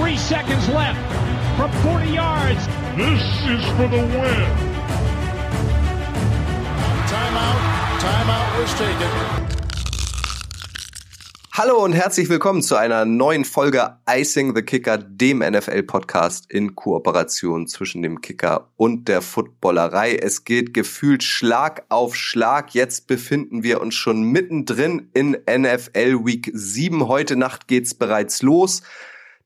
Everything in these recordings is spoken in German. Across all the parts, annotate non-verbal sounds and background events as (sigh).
Three seconds left from 40 yards. This is for the win. Timeout. Timeout was taken. Hallo und herzlich willkommen zu einer neuen Folge Icing the Kicker, dem NFL-Podcast in Kooperation zwischen dem Kicker und der Footballerei. Es geht gefühlt Schlag auf Schlag. Jetzt befinden wir uns schon mittendrin in NFL Week 7. Heute Nacht geht's bereits los.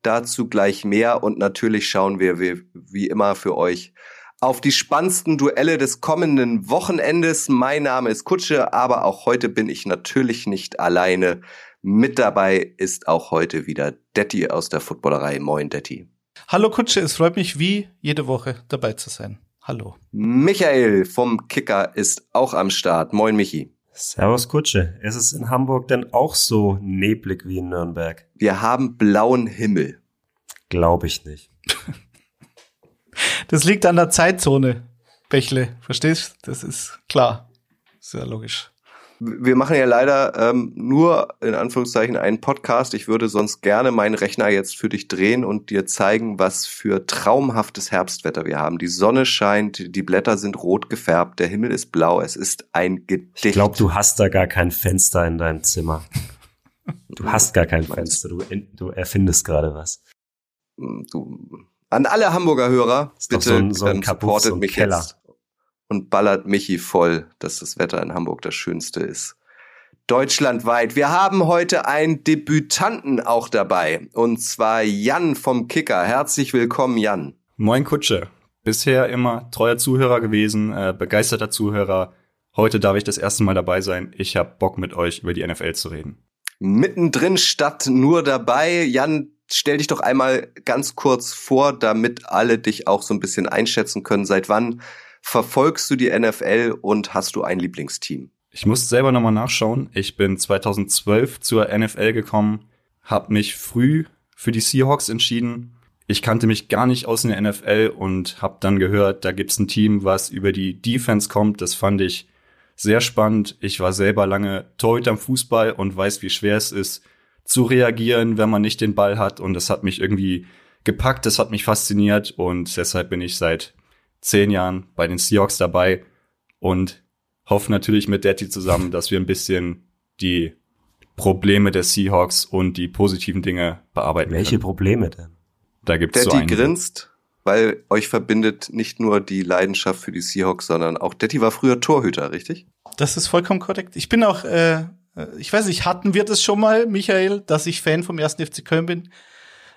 Dazu gleich mehr und natürlich schauen wir wie, wie immer für euch auf die spannendsten Duelle des kommenden Wochenendes. Mein Name ist Kutsche, aber auch heute bin ich natürlich nicht alleine. Mit dabei ist auch heute wieder Detti aus der Footballerei. Moin, Detti. Hallo Kutsche, es freut mich wie jede Woche dabei zu sein. Hallo. Michael vom Kicker ist auch am Start. Moin, Michi. Servus Kutsche. Ist es in Hamburg denn auch so neblig wie in Nürnberg? Wir haben blauen Himmel. Glaube ich nicht. Das liegt an der Zeitzone, Bächle. Verstehst? Das ist klar. Sehr logisch. Wir machen ja leider ähm, nur in Anführungszeichen einen Podcast. Ich würde sonst gerne meinen Rechner jetzt für dich drehen und dir zeigen, was für traumhaftes Herbstwetter wir haben. Die Sonne scheint, die Blätter sind rot gefärbt, der Himmel ist blau. Es ist ein Gedicht. Ich glaube, du hast da gar kein Fenster in deinem Zimmer. Du hast gar kein Fenster. Du, du erfindest gerade was. Du, an alle Hamburger Hörer, bitte so ein, so ein ähm, supportet so mich Keller. jetzt und ballert Michi voll, dass das Wetter in Hamburg das Schönste ist. Deutschlandweit. Wir haben heute einen Debütanten auch dabei. Und zwar Jan vom Kicker. Herzlich willkommen, Jan. Moin Kutsche. Bisher immer treuer Zuhörer gewesen, äh, begeisterter Zuhörer. Heute darf ich das erste Mal dabei sein. Ich hab Bock mit euch über die NFL zu reden. Mittendrin statt nur dabei. Jan, stell dich doch einmal ganz kurz vor, damit alle dich auch so ein bisschen einschätzen können. Seit wann verfolgst du die NFL und hast du ein Lieblingsteam? Ich muss selber nochmal nachschauen. Ich bin 2012 zur NFL gekommen, habe mich früh für die Seahawks entschieden. Ich kannte mich gar nicht aus in der NFL und habe dann gehört, da gibt's ein Team, was über die Defense kommt. Das fand ich sehr spannend. Ich war selber lange Torhüter am Fußball und weiß, wie schwer es ist, zu reagieren, wenn man nicht den Ball hat. Und das hat mich irgendwie gepackt, das hat mich fasziniert und deshalb bin ich seit zehn Jahren bei den Seahawks dabei und hoffe natürlich mit Daddy zusammen, dass wir ein bisschen die Probleme der Seahawks und die positiven Dinge bearbeiten Welche können. Probleme denn? Da gibt's so Detti einige. grinst, weil euch verbindet nicht nur die Leidenschaft für die Seahawks, sondern auch Detti war früher Torhüter, richtig? Das ist vollkommen korrekt. Ich bin auch, äh, ich weiß nicht, hatten wir das schon mal, Michael, dass ich Fan vom ersten FC Köln bin?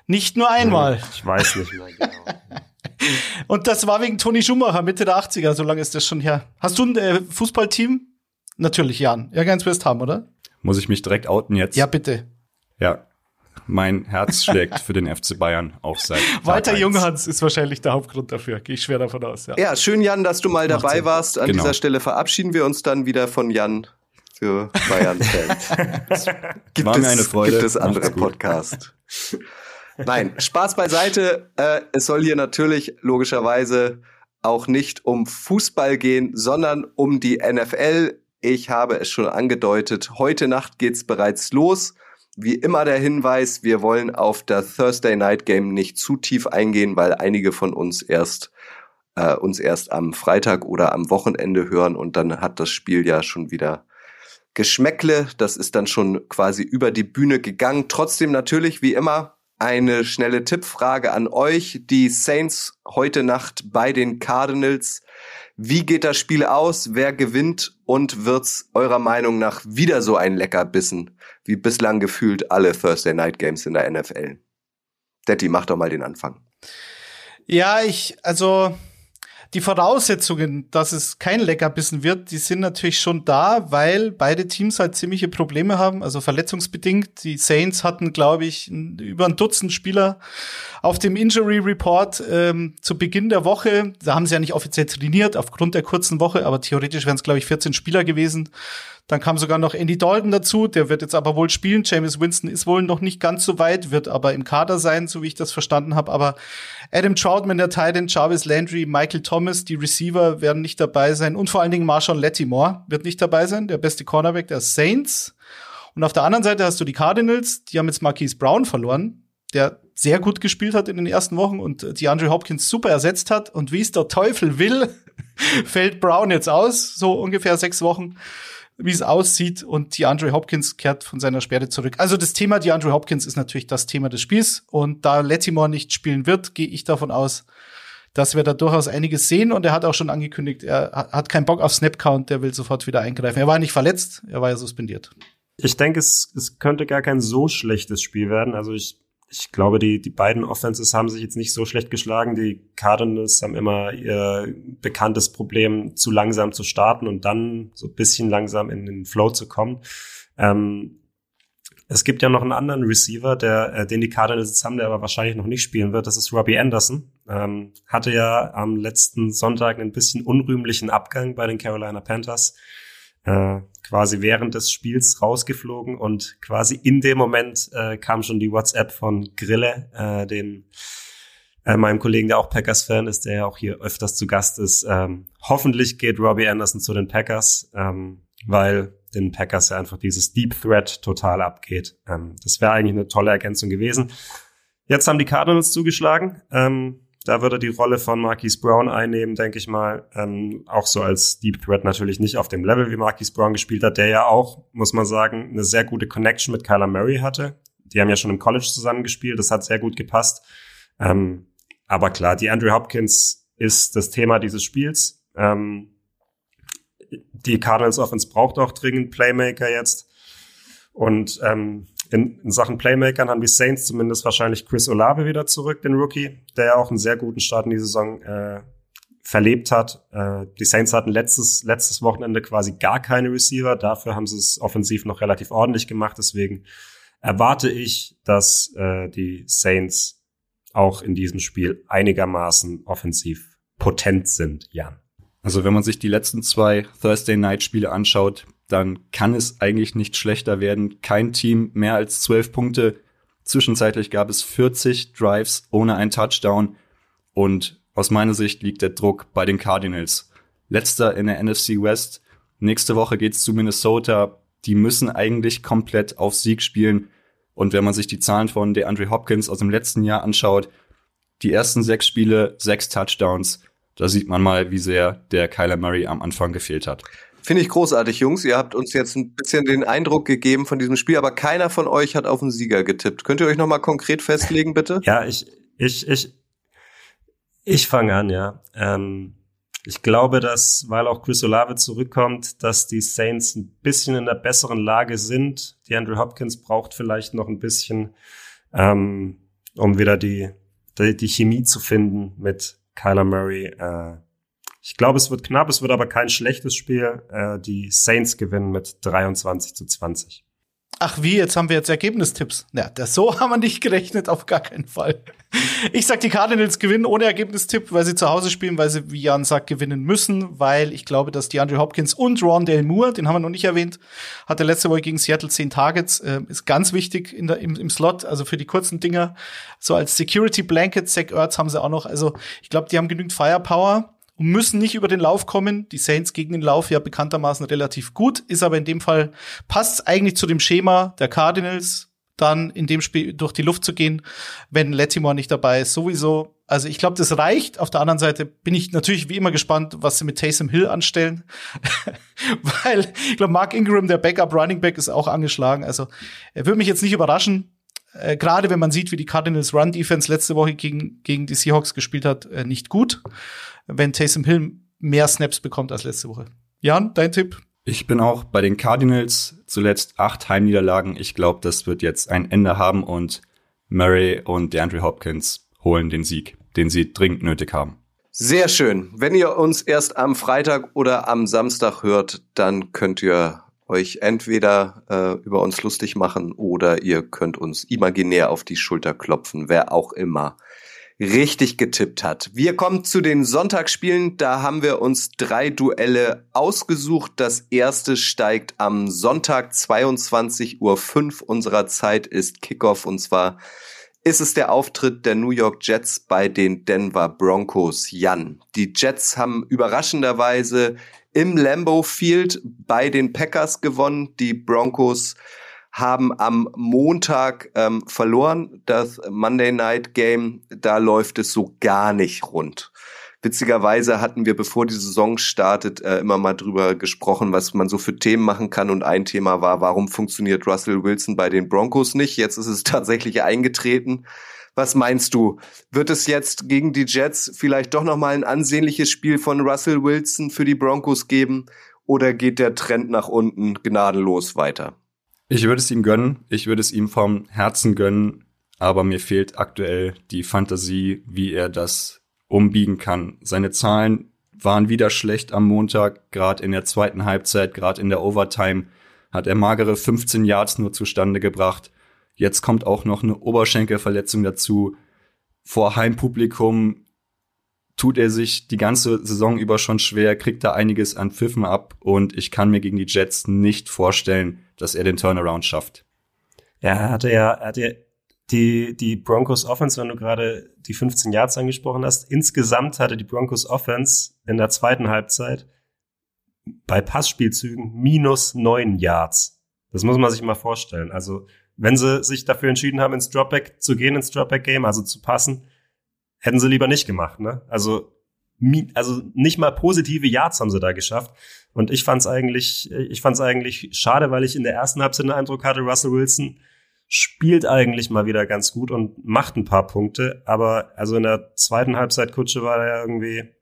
Nicht nur einmal. Ich weiß nicht mehr genau. Und das war wegen Toni Schumacher, Mitte der 80er, so lange ist das schon her. Hast du ein äh, Fußballteam? Natürlich, Jan. Ja, ganz West Ham, oder? Muss ich mich direkt outen jetzt? Ja, bitte. Ja. Mein Herz schlägt für den FC Bayern auch seit (laughs) Tag Walter. Junghans ist wahrscheinlich der Hauptgrund dafür. Gehe ich schwer davon aus, ja. Ja, schön, Jan, dass du mal Macht dabei Sinn. warst. An Genau. dieser Stelle verabschieden wir uns dann wieder von Jan für Bayern-Fans. gibt, (laughs) War mir es, eine Freude. gibt es andere. Podcasts. Nein, Spaß beiseite. Äh, es soll hier natürlich logischerweise auch nicht um Fußball gehen, sondern um die NFL. Ich habe es schon angedeutet. Heute Nacht geht's bereits los. Wie immer der Hinweis, wir wollen auf das Thursday Night Game nicht zu tief eingehen, weil einige von uns erst äh, uns erst am Freitag oder am Wochenende hören und dann hat das Spiel ja schon wieder Geschmäckle. Das ist dann schon quasi über die Bühne gegangen. Trotzdem natürlich wie immer eine schnelle Tippfrage an euch. Die Saints heute Nacht bei den Cardinals. Wie geht das Spiel aus? Wer gewinnt? Und wird's eurer Meinung nach wieder so ein Leckerbissen wie bislang gefühlt alle Thursday Night Games in der NFL? Detti, mach doch mal den Anfang. Ja, ich, also die Voraussetzungen, dass es kein Leckerbissen wird, die sind natürlich schon da, weil beide Teams halt ziemliche Probleme haben, also verletzungsbedingt. Die Saints hatten, glaube ich, über ein Dutzend Spieler auf dem Injury Report ähm, zu Beginn der Woche. Da haben sie ja nicht offiziell trainiert aufgrund der kurzen Woche, aber theoretisch wären es, glaube ich, 14 Spieler gewesen. Dann kam sogar noch Andy Dalton dazu, der wird jetzt aber wohl spielen. James Winston ist wohl noch nicht ganz so weit, wird aber im Kader sein, so wie ich das verstanden habe. Aber Adam Troutman, der Titan, Jarvis Landry, Michael Thomas, die Receiver werden nicht dabei sein und vor allen Dingen Marshawn Lattimore wird nicht dabei sein, der beste Cornerback der Saints. Und auf der anderen Seite hast du die Cardinals, die haben jetzt Marquise Brown verloren, der sehr gut gespielt hat in den ersten Wochen und die Andre Hopkins super ersetzt hat. Und wie es der Teufel will, (laughs) fällt Brown jetzt aus, so ungefähr sechs Wochen, wie es aussieht. Und die Andre Hopkins kehrt von seiner Sperre zurück. Also das Thema die Andre Hopkins ist natürlich das Thema des Spiels. Und da Lettimore nicht spielen wird, gehe ich davon aus, dass wir da durchaus einiges sehen. Und er hat auch schon angekündigt, er hat keinen Bock auf Snapcount, der will sofort wieder eingreifen. Er war nicht verletzt, er war ja suspendiert. Ich denke, es, es könnte gar kein so schlechtes Spiel werden. Also ich, ich glaube, die, die beiden Offenses haben sich jetzt nicht so schlecht geschlagen. Die Cardinals haben immer ihr bekanntes Problem, zu langsam zu starten und dann so ein bisschen langsam in den Flow zu kommen. Ähm, es gibt ja noch einen anderen Receiver, der, äh, den die Cardinals jetzt haben, der aber wahrscheinlich noch nicht spielen wird. Das ist Robbie Anderson. Ähm, hatte ja am letzten Sonntag einen bisschen unrühmlichen Abgang bei den Carolina Panthers. Äh, quasi während des Spiels rausgeflogen und quasi in dem Moment äh, kam schon die WhatsApp von Grille, äh, den äh, meinem Kollegen, der auch Packers-Fan ist, der ja auch hier öfters zu Gast ist. Ähm, hoffentlich geht Robbie Anderson zu den Packers, ähm, weil den Packers ja einfach dieses Deep Threat total abgeht. Ähm, das wäre eigentlich eine tolle Ergänzung gewesen. Jetzt haben die Cardinals zugeschlagen. Ähm, da würde die Rolle von Marquise Brown einnehmen, denke ich mal. Ähm, auch so als Deep Threat natürlich nicht auf dem Level, wie Marquise Brown gespielt hat, der ja auch, muss man sagen, eine sehr gute Connection mit Kyler Murray hatte. Die haben ja schon im College zusammen gespielt, das hat sehr gut gepasst. Ähm, aber klar, die Andrew Hopkins ist das Thema dieses Spiels. Ähm, die Cardinals Offense braucht auch dringend Playmaker jetzt. Und ähm, in, in Sachen Playmakern haben die Saints zumindest wahrscheinlich Chris Olave wieder zurück, den Rookie, der ja auch einen sehr guten Start in die Saison äh, verlebt hat. Äh, die Saints hatten letztes, letztes Wochenende quasi gar keine Receiver. Dafür haben sie es offensiv noch relativ ordentlich gemacht. Deswegen erwarte ich, dass äh, die Saints auch in diesem Spiel einigermaßen offensiv potent sind, Jan. Also wenn man sich die letzten zwei Thursday Night Spiele anschaut, dann kann es eigentlich nicht schlechter werden. Kein Team mehr als zwölf Punkte. Zwischenzeitlich gab es 40 Drives ohne ein Touchdown. Und aus meiner Sicht liegt der Druck bei den Cardinals. Letzter in der NFC West. Nächste Woche geht's zu Minnesota. Die müssen eigentlich komplett auf Sieg spielen. Und wenn man sich die Zahlen von DeAndre Hopkins aus dem letzten Jahr anschaut, die ersten sechs Spiele, sechs Touchdowns. Da sieht man mal, wie sehr der Kyler Murray am Anfang gefehlt hat. Finde ich großartig, Jungs. Ihr habt uns jetzt ein bisschen den Eindruck gegeben von diesem Spiel, aber keiner von euch hat auf den Sieger getippt. Könnt ihr euch noch mal konkret festlegen, bitte? Ja, ich, ich, ich, ich fange an, ja. Ähm, ich glaube, dass, weil auch Chris Olave zurückkommt, dass die Saints ein bisschen in der besseren Lage sind. Die Andrew Hopkins braucht vielleicht noch ein bisschen, ähm, um wieder die, die, die Chemie zu finden mit Kyler Murray. Äh, ich glaube, es wird knapp, es wird aber kein schlechtes Spiel. Äh, die Saints gewinnen mit 23 zu 20. Ach wie, jetzt haben wir jetzt Ergebnistipps. Ja, das, so (laughs) haben wir nicht gerechnet, auf gar keinen Fall. Ich sag, die Cardinals gewinnen ohne Ergebnistipp, weil sie zu Hause spielen, weil sie, wie Jan sagt, gewinnen müssen, weil ich glaube, dass die Andrew Hopkins und Rondale Moore, den haben wir noch nicht erwähnt, hatte letzte Woche gegen Seattle zehn Targets, äh, ist ganz wichtig in der, im, im Slot, also für die kurzen Dinger. So als Security Blanket, Zach Ertz haben sie auch noch. Also ich glaube, die haben genügend Firepower und müssen nicht über den Lauf kommen. Die Saints gegen den Lauf ja bekanntermaßen relativ gut, ist aber in dem Fall passt eigentlich zu dem Schema der Cardinals, dann in dem Spiel durch die Luft zu gehen, wenn Latimore nicht dabei ist. Sowieso. Also ich glaube, das reicht. Auf der anderen Seite bin ich natürlich wie immer gespannt, was sie mit Taysom Hill anstellen, (laughs) weil ich glaube, Mark Ingram, der Backup Running Back, ist auch angeschlagen. Also er würde mich jetzt nicht überraschen. Äh, Gerade wenn man sieht, wie die Cardinals Run Defense letzte Woche gegen, gegen die Seahawks gespielt hat, äh, nicht gut wenn Taysom Hill mehr Snaps bekommt als letzte Woche. Jan, dein Tipp? Ich bin auch bei den Cardinals zuletzt acht Heimniederlagen. Ich glaube, das wird jetzt ein Ende haben und Murray und DeAndre Hopkins holen den Sieg, den sie dringend nötig haben. Sehr schön. Wenn ihr uns erst am Freitag oder am Samstag hört, dann könnt ihr euch entweder äh, über uns lustig machen oder ihr könnt uns imaginär auf die Schulter klopfen, wer auch immer richtig getippt hat. Wir kommen zu den Sonntagsspielen. Da haben wir uns drei Duelle ausgesucht. Das erste steigt am Sonntag 22.05 Uhr unserer Zeit ist Kickoff und zwar ist es der Auftritt der New York Jets bei den Denver Broncos. Jan, die Jets haben überraschenderweise im Lambeau Field bei den Packers gewonnen. Die Broncos haben am Montag ähm, verloren. Das Monday Night Game, da läuft es so gar nicht rund. Witzigerweise hatten wir, bevor die Saison startet, äh, immer mal drüber gesprochen, was man so für Themen machen kann. Und ein Thema war, warum funktioniert Russell Wilson bei den Broncos nicht? Jetzt ist es (laughs) tatsächlich eingetreten. Was meinst du? Wird es jetzt gegen die Jets vielleicht doch nochmal ein ansehnliches Spiel von Russell Wilson für die Broncos geben? Oder geht der Trend nach unten gnadenlos weiter? Ich würde es ihm gönnen. Ich würde es ihm vom Herzen gönnen. Aber mir fehlt aktuell die Fantasie, wie er das umbiegen kann. Seine Zahlen waren wieder schlecht am Montag, gerade in der zweiten Halbzeit, gerade in der Overtime hat er magere 15 Yards nur zustande gebracht. Jetzt kommt auch noch eine Oberschenkelverletzung dazu. Vor Heimpublikum tut er sich die ganze Saison über schon schwer, kriegt da einiges an Pfiffen ab und ich kann mir gegen die Jets nicht vorstellen, dass er den Turnaround schafft. Ja, er hatte ja, er hatte die, die Broncos Offense, wenn du gerade die 15 Yards angesprochen hast, insgesamt hatte die Broncos Offense in der zweiten Halbzeit bei Passspielzügen minus neun Yards. Das muss man sich mal vorstellen. Also wenn sie sich dafür entschieden haben, ins Dropback zu gehen, ins Dropback-Game, also zu passen, hätten sie lieber nicht gemacht. Ne? Also, also nicht mal positive Yards haben sie da geschafft. Und ich fand es eigentlich, ich fand's eigentlich schade, weil ich in der ersten Halbzeit den Eindruck hatte, Russell Wilson spielt eigentlich mal wieder ganz gut und macht ein paar Punkte. Aber also in der zweiten Halbzeit Kutsche war er irgendwie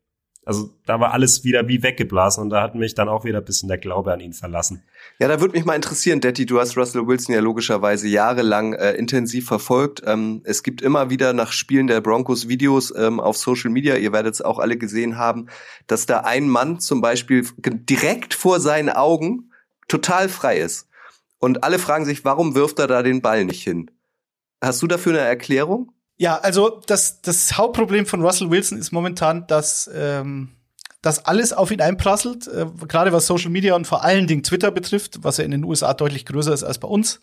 also da war alles wieder wie weggeblasen und da hat mich dann auch wieder ein bisschen der Glaube an ihn verlassen. Ja, da würde mich mal interessieren, Detti, du hast Russell Wilson ja logischerweise jahrelang äh, intensiv verfolgt. Ähm, es gibt immer wieder nach Spielen der Broncos Videos ähm, auf Social Media, ihr werdet es auch alle gesehen haben, dass da ein Mann zum Beispiel direkt vor seinen Augen total frei ist. Und alle fragen sich, warum wirft er da den Ball nicht hin? Hast du dafür eine Erklärung? Ja, also das, das Hauptproblem von Russell Wilson ist momentan, dass, ähm, dass alles auf ihn einprasselt, äh, gerade was Social Media und vor allen Dingen Twitter betrifft, was ja in den USA deutlich größer ist als bei uns.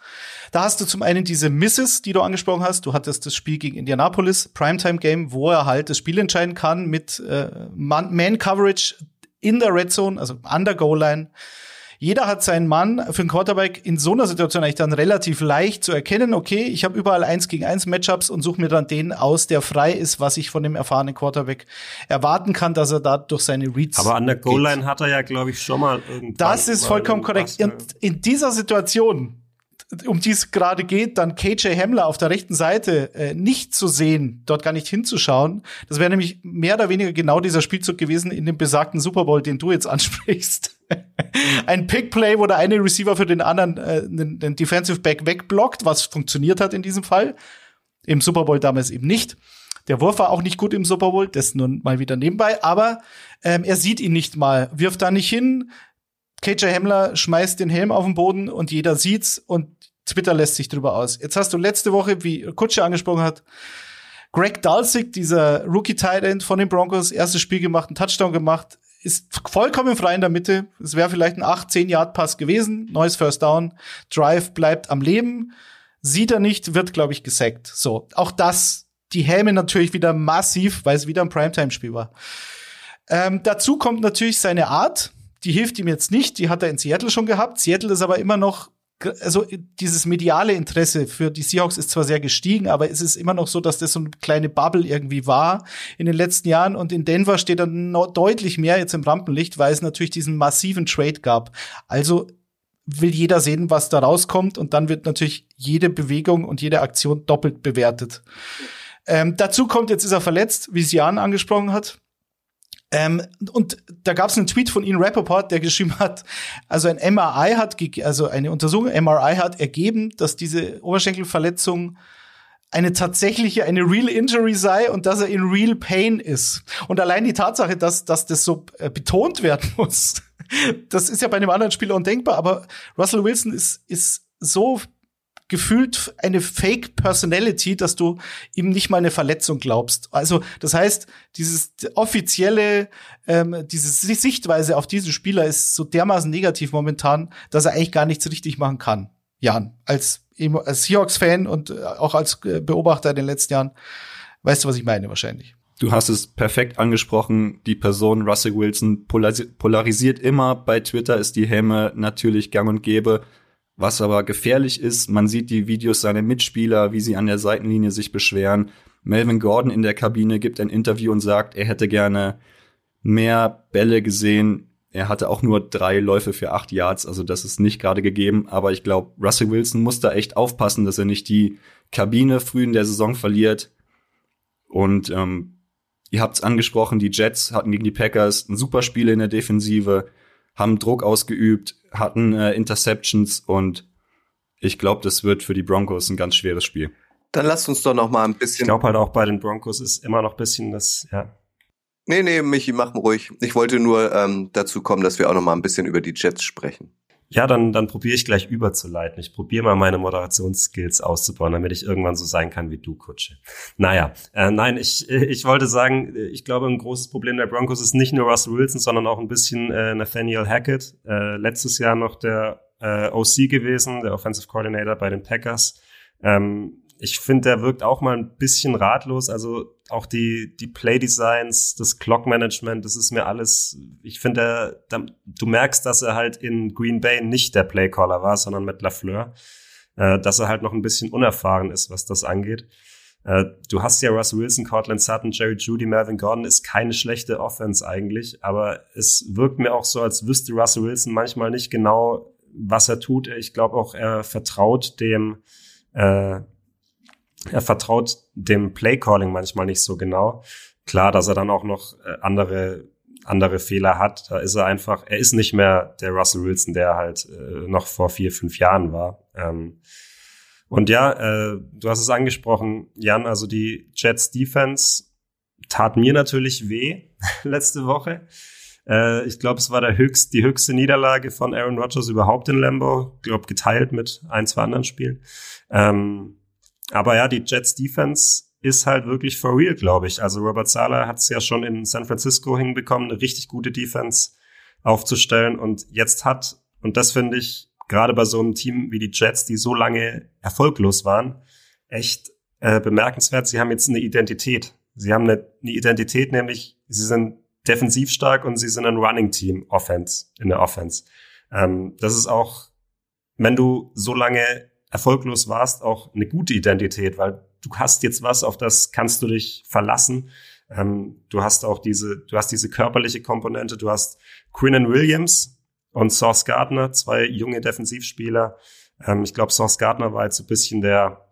Da hast du zum einen diese Misses, die du angesprochen hast. Du hattest das Spiel gegen Indianapolis, Primetime Game, wo er halt das Spiel entscheiden kann mit äh, Man-Coverage in der Red Zone, also an der Goal-Line. Jeder hat seinen Mann für einen Quarterback in so einer Situation eigentlich dann relativ leicht zu erkennen, okay, ich habe überall eins gegen eins Matchups und suche mir dann den aus, der frei ist, was ich von dem erfahrenen Quarterback erwarten kann, dass er da durch seine Reads Aber an der Goal-Line hat er ja, glaube ich, schon mal irgendwann. Das ist vollkommen korrekt. Und in dieser Situation um die es gerade geht, dann KJ Hamler auf der rechten Seite äh, nicht zu sehen, dort gar nicht hinzuschauen. Das wäre nämlich mehr oder weniger genau dieser Spielzug gewesen in dem besagten Super Bowl, den du jetzt ansprichst. (laughs) Ein Pick-Play, wo der eine Receiver für den anderen äh, den, den Defensive Back wegblockt, was funktioniert hat in diesem Fall. Im Super Bowl damals eben nicht. Der Wurf war auch nicht gut im Super Bowl, das nun mal wieder nebenbei, aber ähm, er sieht ihn nicht mal, wirft da nicht hin, KJ Hamler schmeißt den Helm auf den Boden und jeder sieht's und Twitter lässt sich drüber aus. Jetzt hast du letzte Woche, wie Kutsche angesprochen hat, Greg Dulcich, dieser Rookie-Tight End von den Broncos, erstes Spiel gemacht, einen Touchdown gemacht, ist vollkommen frei in der Mitte. Es wäre vielleicht ein 8, 10 Yard Pass gewesen, neues First Down, Drive bleibt am Leben. Sieht er nicht, wird glaube ich gesackt. So, auch das, die Helme natürlich wieder massiv, weil es wieder ein Primetime-Spiel war. Ähm, dazu kommt natürlich seine Art, die hilft ihm jetzt nicht, die hat er in Seattle schon gehabt. Seattle ist aber immer noch also dieses mediale Interesse für die Seahawks ist zwar sehr gestiegen, aber es ist immer noch so, dass das so eine kleine Bubble irgendwie war in den letzten Jahren und in Denver steht dann noch deutlich mehr jetzt im Rampenlicht, weil es natürlich diesen massiven Trade gab. Also will jeder sehen, was da rauskommt und dann wird natürlich jede Bewegung und jede Aktion doppelt bewertet. Ähm, dazu kommt, jetzt ist er verletzt, wie Sian angesprochen hat. Ähm, und da gab es einen Tweet von Ian Rappaport, der geschrieben hat, also ein MRI hat, also eine Untersuchung, MRI hat ergeben, dass diese Oberschenkelverletzung eine tatsächliche, eine real injury sei und dass er in real pain ist. Und allein die Tatsache, dass, dass das so äh, betont werden muss, (laughs) das ist ja bei einem anderen Spieler undenkbar, aber Russell Wilson ist, ist so gefühlt eine Fake Personality, dass du ihm nicht mal eine Verletzung glaubst. Also das heißt, dieses offizielle, ähm, diese Sichtweise auf diesen Spieler ist so dermaßen negativ momentan, dass er eigentlich gar nichts richtig machen kann. Jan, als, als Seahawks-Fan und äh, auch als äh, Beobachter in den letzten Jahren, weißt du, was ich meine wahrscheinlich. Du hast es perfekt angesprochen. Die Person Russell Wilson polarisiert immer. Bei Twitter ist die Helme natürlich gang und gäbe. Was aber gefährlich ist, man sieht die Videos seiner Mitspieler, wie sie an der Seitenlinie sich beschweren. Melvin Gordon in der Kabine gibt ein Interview und sagt, er hätte gerne mehr Bälle gesehen. Er hatte auch nur drei Läufe für acht Yards, also das ist nicht gerade gegeben. Aber ich glaube, Russell Wilson muss da echt aufpassen, dass er nicht die Kabine früh in der Saison verliert. Und ähm, ihr habt es angesprochen, die Jets hatten gegen die Packers ein super Spiel in der Defensive, haben Druck ausgeübt, hatten äh, Interceptions und ich glaube, das wird für die Broncos ein ganz schweres Spiel. Dann lasst uns doch noch mal ein bisschen. Ich glaube halt auch bei den Broncos ist immer noch ein bisschen das, ja. Nee, nee, Michi, mach mal ruhig. Ich wollte nur ähm, dazu kommen, dass wir auch noch mal ein bisschen über die Jets sprechen. Ja, dann, dann probiere ich gleich überzuleiten. Ich probiere mal meine Moderationsskills auszubauen, damit ich irgendwann so sein kann wie du, Kutsche. Naja, äh, nein, ich, (laughs) ich wollte sagen, ich glaube, ein großes Problem der Broncos ist nicht nur Russell Wilson, sondern auch ein bisschen äh, Nathaniel Hackett. Äh, letztes Jahr noch der äh, OC gewesen, der Offensive Coordinator bei den Packers. Ähm, ich finde, der wirkt auch mal ein bisschen ratlos. Also auch die, die Play-Designs, das Clock-Management, das ist mir alles, ich finde, du merkst, dass er halt in Green Bay nicht der Play-Caller war, sondern mit LaFleur, äh, dass er halt noch ein bisschen unerfahren ist, was das angeht. Äh, du hast ja Russ Wilson, Cortland Sutton, Jerry Judy, Melvin Gordon, ist keine schlechte Offense eigentlich, aber es wirkt mir auch so, als wüsste Russell Wilson manchmal nicht genau, was er tut. Ich glaube auch, er vertraut dem, äh, er vertraut dem Playcalling manchmal nicht so genau. Klar, dass er dann auch noch äh, andere andere Fehler hat. Da ist er einfach, er ist nicht mehr der Russell Wilson, der halt äh, noch vor vier, fünf Jahren war. Ähm, und ja, äh, du hast es angesprochen, Jan, also die Jets Defense tat mir natürlich weh (laughs) letzte Woche. Äh, ich glaube, es war der höchst, die höchste Niederlage von Aaron Rodgers überhaupt in Lambo. Ich glaube, geteilt mit ein, zwei anderen Spielen. Ähm, aber ja, die Jets Defense ist halt wirklich for real, glaube ich. Also Robert Sala hat es ja schon in San Francisco hinbekommen, eine richtig gute Defense aufzustellen. Und jetzt hat, und das finde ich gerade bei so einem Team wie die Jets, die so lange erfolglos waren, echt äh, bemerkenswert. Sie haben jetzt eine Identität. Sie haben eine, eine Identität, nämlich sie sind defensiv stark und sie sind ein Running Team Offense in der Offense. Ähm, das ist auch, wenn du so lange erfolglos warst, auch eine gute Identität, weil du hast jetzt was, auf das kannst du dich verlassen. Ähm, du hast auch diese, du hast diese körperliche Komponente, du hast Quinnen Williams und Sauce Gardner, zwei junge Defensivspieler. Ähm, ich glaube, Sauce Gardner war jetzt so ein bisschen der,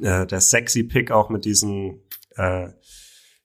äh, der sexy Pick auch mit diesen, äh,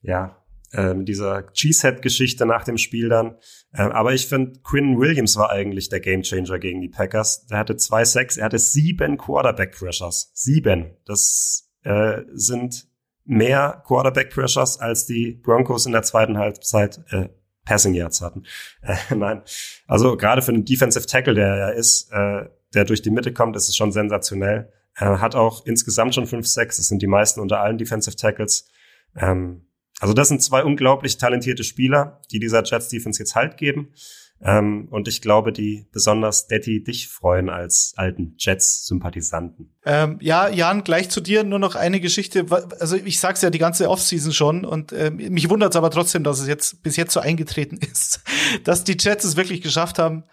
ja, äh, mit dieser Cheesehead-Geschichte nach dem Spiel dann. Äh, aber ich finde, Quinn Williams war eigentlich der Gamechanger gegen die Packers. Der hatte zwei Sacks, er hatte sieben Quarterback-Pressures. Sieben. Das äh, sind mehr Quarterback-Pressures, als die Broncos in der zweiten Halbzeit äh, Passing Yards hatten. Äh, (laughs) nein, also gerade für einen Defensive Tackle, der er ist, äh, der durch die Mitte kommt, ist es schon sensationell. Er hat auch insgesamt schon fünf Sacks. Das sind die meisten unter allen Defensive Tackles. Ähm, also das sind zwei unglaublich talentierte Spieler, die dieser Jets Defense jetzt Halt geben. Ähm, und ich glaube, die besonders Detti dich freuen als alten Jets-Sympathisanten. Ähm, ja, Jan, gleich zu dir nur noch eine Geschichte. Also ich sag's ja die ganze Offseason schon und äh, mich wundert's aber trotzdem, dass es jetzt bis jetzt so eingetreten (laughs) ist, dass die Jets es wirklich geschafft haben,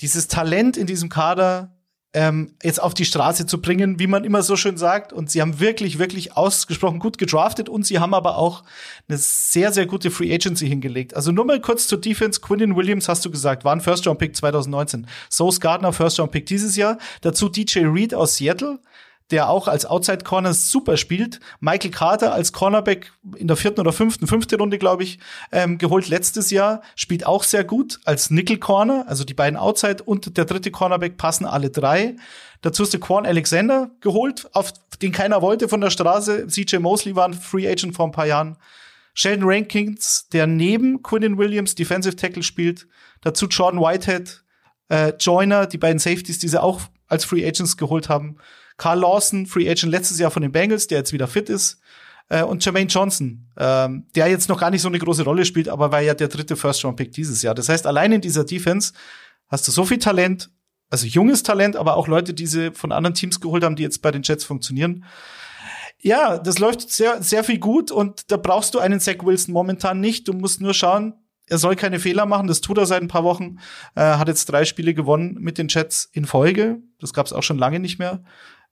dieses Talent in diesem Kader ähm, jetzt auf die Straße zu bringen, wie man immer so schön sagt. Und sie haben wirklich, wirklich ausgesprochen gut gedraftet und sie haben aber auch eine sehr, sehr gute Free Agency hingelegt. Also nur mal kurz zur Defense. Quinton Williams, hast du gesagt, war ein First-Round-Pick 2019. Sauce Gardner, First-Round-Pick dieses Jahr. Dazu DJ Reed aus Seattle der auch als Outside Corner super spielt. Michael Carter als Cornerback in der vierten oder fünften, fünfte Runde, glaube ich, ähm, geholt letztes Jahr, spielt auch sehr gut als Nickel Corner. Also die beiden Outside und der dritte Cornerback passen alle drei. Dazu ist der Quan Alexander geholt, auf den keiner wollte von der Straße. CJ Mosley war ein Free Agent vor ein paar Jahren. Sheldon Rankins, der neben Quinnen Williams Defensive Tackle spielt. Dazu Jordan Whitehead, äh, Joyner, die beiden Safeties, die sie auch als Free Agents geholt haben. Carl Lawson, Free Agent letztes Jahr von den Bengals, der jetzt wieder fit ist. Äh, und Jermaine Johnson, ähm, der jetzt noch gar nicht so eine große Rolle spielt, aber war ja der dritte First-Round-Pick dieses Jahr. Das heißt, allein in dieser Defense hast du so viel Talent, also junges Talent, aber auch Leute, die sie von anderen Teams geholt haben, die jetzt bei den Jets funktionieren. Ja, das läuft sehr, sehr viel gut und da brauchst du einen Zach Wilson momentan nicht. Du musst nur schauen, er soll keine Fehler machen, das tut er seit ein paar Wochen. Äh, hat jetzt drei Spiele gewonnen mit den Jets in Folge. Das gab es auch schon lange nicht mehr.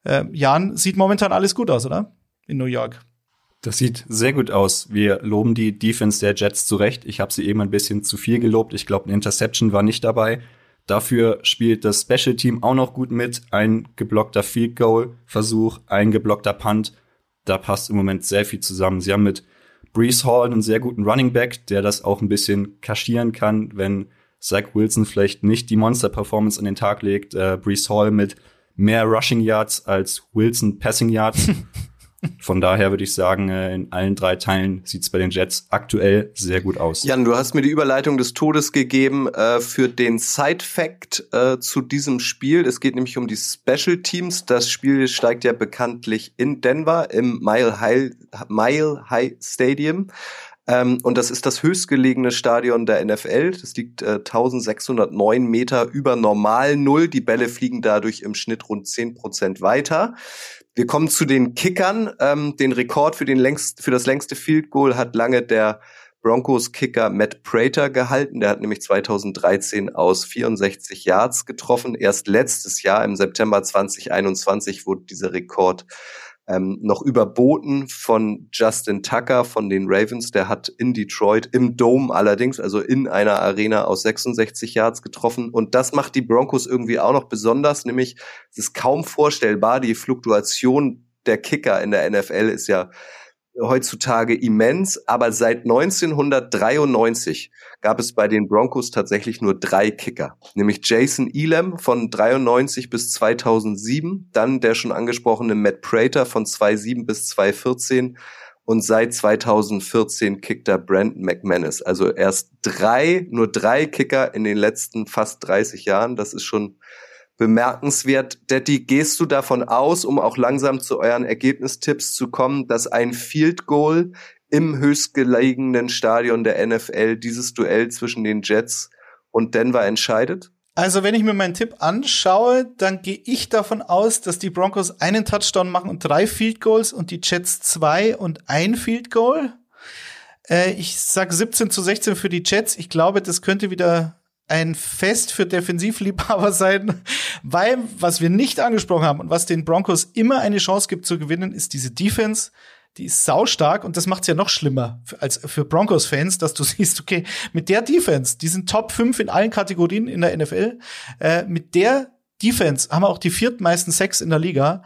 Äh, Jan, sieht momentan alles gut aus, oder? In New York. Das sieht sehr gut aus. Wir loben die Defense der Jets zurecht. Ich habe sie eben ein bisschen zu viel gelobt. Ich glaube, eine Interception war nicht dabei. Dafür spielt das Special Team auch noch gut mit. Ein geblockter Field Goal Versuch, ein geblockter Punt. Da passt im Moment sehr viel zusammen. Sie haben mit Brees Hall einen sehr guten Running Back, der das auch ein bisschen kaschieren kann, wenn Zach Wilson vielleicht nicht die Monster-Performance an den Tag legt. Äh, Brees Hall mit mehr Rushing Yards als Wilson Passing Yards. (laughs) Von daher würde ich sagen, äh, in allen drei Teilen sieht es bei den Jets aktuell sehr gut aus. Jan, du hast mir die Überleitung des Todes gegeben äh, für den Side-Fact äh, zu diesem Spiel. Es geht nämlich um die Special Teams. Das Spiel steigt ja bekanntlich in Denver im Mile High, Mile High Stadium. Ähm, und das ist das höchstgelegene Stadion der NFL. Das liegt äh, 1609 Meter über Normal Null. Die Bälle fliegen dadurch im Schnitt rund 10 Prozent weiter. Wir kommen zu den Kickern. Ähm, den Rekord für, den längst, für das längste Field Goal hat lange der Broncos-Kicker Matt Prater gehalten. Der hat nämlich 2013 aus 64 Yards getroffen. Erst letztes Jahr, im September 2021, wurde dieser Rekord ähm, noch überboten von Justin Tucker von den Ravens. Der hat in Detroit im Dome allerdings, also in einer Arena aus 66 Yards getroffen. Und das macht die Broncos irgendwie auch noch besonders, nämlich es ist kaum vorstellbar, die Fluktuation der Kicker in der NFL ist ja heutzutage immens, aber seit 1993 gab es bei den Broncos tatsächlich nur drei Kicker, nämlich Jason Elam von 93 bis 2007, dann der schon angesprochene Matt Prater von 2007 bis 2014 und seit 2014 kickt er Brandon McManus. Also erst drei, nur drei Kicker in den letzten fast 30 Jahren. Das ist schon bemerkenswert. Detti, gehst du davon aus, um auch langsam zu euren Ergebnistipps zu kommen, dass ein Field Goal im höchstgelegenen Stadion der NFL dieses Duell zwischen den Jets und Denver entscheidet? Also, wenn ich mir meinen Tipp anschaue, dann gehe ich davon aus, dass die Broncos einen Touchdown machen und drei Field Goals und die Jets zwei und ein Field Goal. Äh, ich sag 17 zu 16 für die Jets. Ich glaube, das könnte wieder ein Fest für Defensivliebhaber (laughs) sein, weil was wir nicht angesprochen haben und was den Broncos immer eine Chance gibt zu gewinnen, ist diese Defense. Die ist saustark und das macht es ja noch schlimmer für, als für Broncos-Fans, dass du (laughs) siehst, okay, mit der Defense, die sind Top 5 in allen Kategorien in der NFL, äh, mit der Defense haben wir auch die viertmeisten Sex in der Liga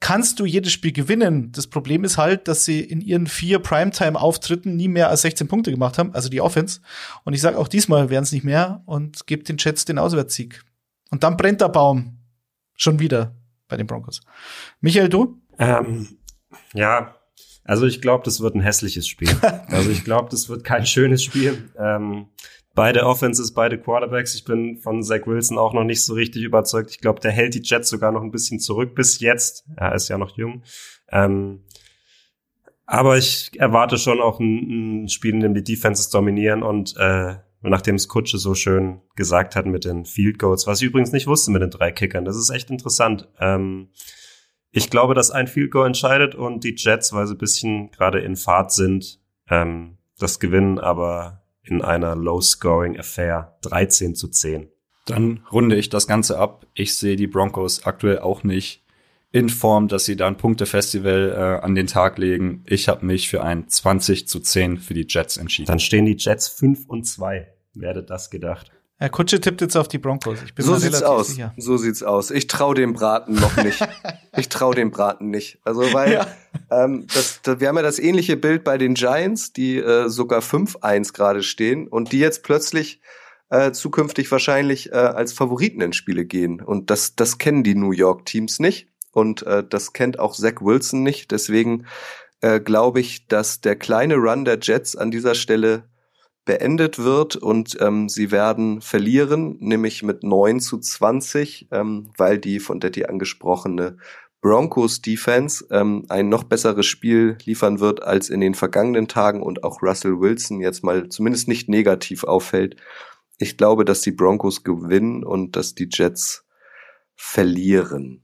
kannst du jedes Spiel gewinnen. Das Problem ist halt, dass sie in ihren vier Primetime-Auftritten nie mehr als 16 Punkte gemacht haben, also die Offense. Und ich sage auch diesmal werden es nicht mehr und gebt den Jets den Auswärtssieg. Und dann brennt der Baum schon wieder bei den Broncos. Michael, du? Ähm, ja, also ich glaube, das wird ein hässliches Spiel. (laughs) also ich glaube, das wird kein schönes Spiel. Ähm, beide Offenses, beide Quarterbacks. Ich bin von Zach Wilson auch noch nicht so richtig überzeugt. Ich glaube, der hält die Jets sogar noch ein bisschen zurück bis jetzt. Er ist ja noch jung. Ähm, aber ich erwarte schon auch ein, ein, Spiel, in dem die Defenses dominieren und äh, nachdem es Kutsche so schön gesagt hat mit den Field Goals, was ich übrigens nicht wusste mit den drei Kickern. Das ist echt interessant. Ähm, ich glaube, dass ein Field Goal entscheidet und die Jets, weil sie ein bisschen gerade in Fahrt sind, ähm, das gewinnen, aber in einer Low-Scoring-Affair 13 zu 10. Dann runde ich das Ganze ab. Ich sehe die Broncos aktuell auch nicht in Form, dass sie da ein Punktefestival äh, an den Tag legen. Ich habe mich für ein 20 zu 10 für die Jets entschieden. Dann stehen die Jets 5 und 2. Wer hätte das gedacht? Herr Kutsche tippt jetzt auf die Broncos. Ich bin so sieht's aus. Sicher. So sieht's aus. Ich traue dem Braten noch nicht. (laughs) ich traue dem Braten nicht. Also weil ja. ähm, das, das, wir haben ja das ähnliche Bild bei den Giants, die äh, sogar 5-1 gerade stehen und die jetzt plötzlich äh, zukünftig wahrscheinlich äh, als Favoriten in Spiele gehen. Und das, das kennen die New York Teams nicht. Und äh, das kennt auch Zach Wilson nicht. Deswegen äh, glaube ich, dass der kleine Run der Jets an dieser Stelle beendet wird und ähm, sie werden verlieren, nämlich mit 9 zu 20, ähm, weil die von Detti angesprochene Broncos Defense ähm, ein noch besseres Spiel liefern wird als in den vergangenen Tagen und auch Russell Wilson jetzt mal zumindest nicht negativ auffällt. Ich glaube, dass die Broncos gewinnen und dass die Jets verlieren.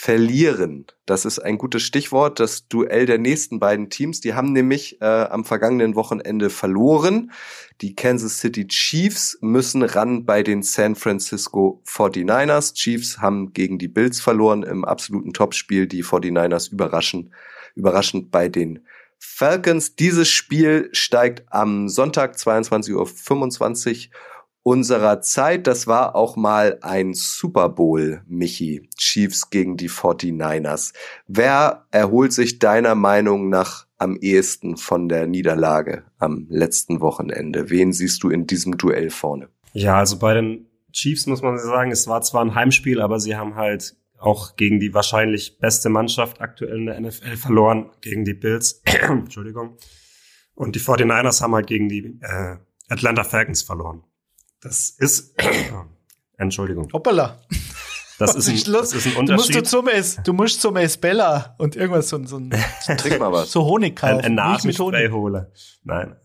Verlieren. Das ist ein gutes Stichwort. Das Duell der nächsten beiden Teams, die haben nämlich äh, am vergangenen Wochenende verloren. Die Kansas City Chiefs müssen ran bei den San Francisco 49ers. Chiefs haben gegen die Bills verloren im absoluten Topspiel. Die 49ers überraschen, überraschend bei den Falcons. Dieses Spiel steigt am Sonntag 22.25 Uhr unserer Zeit. Das war auch mal ein Super Bowl, Michi. Chiefs gegen die 49ers. Wer erholt sich deiner Meinung nach am ehesten von der Niederlage am letzten Wochenende? Wen siehst du in diesem Duell vorne? Ja, also bei den Chiefs muss man sagen, es war zwar ein Heimspiel, aber sie haben halt auch gegen die wahrscheinlich beste Mannschaft aktuell in der NFL verloren, gegen die Bills. (clears throat) Entschuldigung. Und die 49ers haben halt gegen die äh, Atlanta Falcons verloren. Das ist, (clears throat) Entschuldigung. Hoppala. Das (laughs) ist, ein, das ist ein Unterschied. Du musst, zum es, du musst zum Esbella und irgendwas so, so ein, (laughs) Trink mal was. so Honig kaufen. Ein, ein Nasenspray hole. Nein.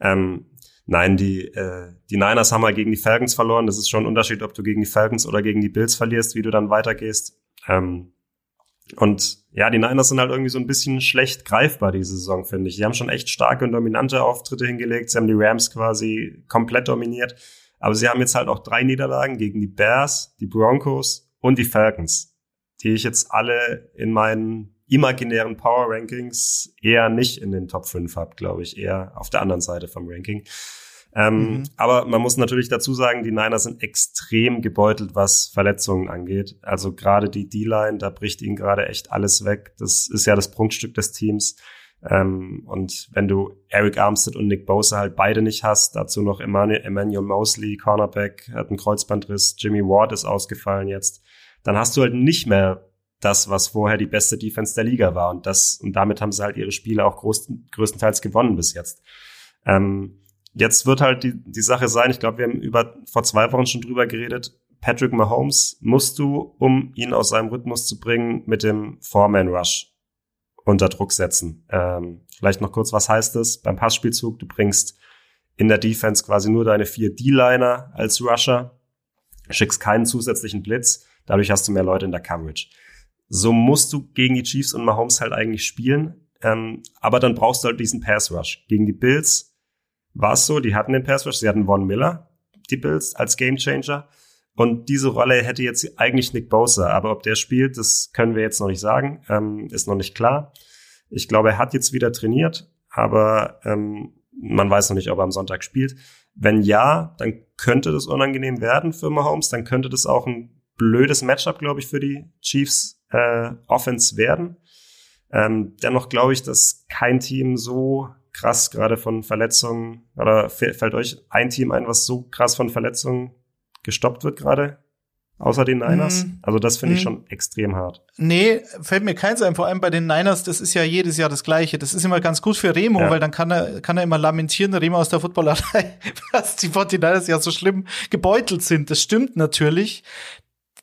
Ähm, nein, die, äh, die Niners haben mal gegen die Falcons verloren. Das ist schon ein Unterschied, ob du gegen die Falcons oder gegen die Bills verlierst, wie du dann weitergehst. Ähm, und ja, die Niners sind halt irgendwie so ein bisschen schlecht greifbar diese Saison, finde ich. Die haben schon echt starke und dominante Auftritte hingelegt. Sie haben die Rams quasi komplett dominiert. Aber sie haben jetzt halt auch drei Niederlagen gegen die Bears, die Broncos und die Falcons, die ich jetzt alle in meinen imaginären Power Rankings eher nicht in den Top 5 habe, glaube ich, eher auf der anderen Seite vom Ranking. Ähm, mhm. Aber man muss natürlich dazu sagen, die Niners sind extrem gebeutelt, was Verletzungen angeht. Also gerade die D-Line, da bricht ihnen gerade echt alles weg. Das ist ja das Prunkstück des Teams. Ähm, und wenn du Eric Armstead und Nick Bosa halt beide nicht hast, dazu noch Emmanuel, Emmanuel Mosley, Cornerback, hat einen Kreuzbandriss, Jimmy Ward ist ausgefallen jetzt, dann hast du halt nicht mehr das, was vorher die beste Defense der Liga war. Und das, und damit haben sie halt ihre Spiele auch groß, größtenteils gewonnen bis jetzt. Ähm, Jetzt wird halt die, die Sache sein, ich glaube, wir haben über vor zwei Wochen schon drüber geredet. Patrick Mahomes musst du, um ihn aus seinem Rhythmus zu bringen, mit dem Four-Man-Rush unter Druck setzen. Ähm, vielleicht noch kurz, was heißt das? Beim Passspielzug, du bringst in der Defense quasi nur deine vier D-Liner als Rusher, schickst keinen zusätzlichen Blitz, dadurch hast du mehr Leute in der Coverage. So musst du gegen die Chiefs und Mahomes halt eigentlich spielen, ähm, aber dann brauchst du halt diesen Pass-Rush. Gegen die Bills war es so, die hatten den Pass Rush, sie hatten Von Miller, die Bills, als Gamechanger. Und diese Rolle hätte jetzt eigentlich Nick Bosa, aber ob der spielt, das können wir jetzt noch nicht sagen, ähm, ist noch nicht klar. Ich glaube, er hat jetzt wieder trainiert, aber ähm, man weiß noch nicht, ob er am Sonntag spielt. Wenn ja, dann könnte das unangenehm werden für Mahomes, dann könnte das auch ein blödes Matchup, glaube ich, für die Chiefs äh, Offense werden. Ähm, dennoch glaube ich, dass kein Team so krass gerade von Verletzungen? Oder fällt euch ein Team ein, was so krass von Verletzungen gestoppt wird gerade? Außer den Niners? Mm. Also das finde ich mm. schon extrem hart. Nee, fällt mir keins ein. Vor allem bei den Niners, das ist ja jedes Jahr das Gleiche. Das ist immer ganz gut für Remo, ja. weil dann kann er, kann er immer lamentieren, Remo aus der Footballerei, (laughs) dass die 49ers ja so schlimm gebeutelt sind. Das stimmt natürlich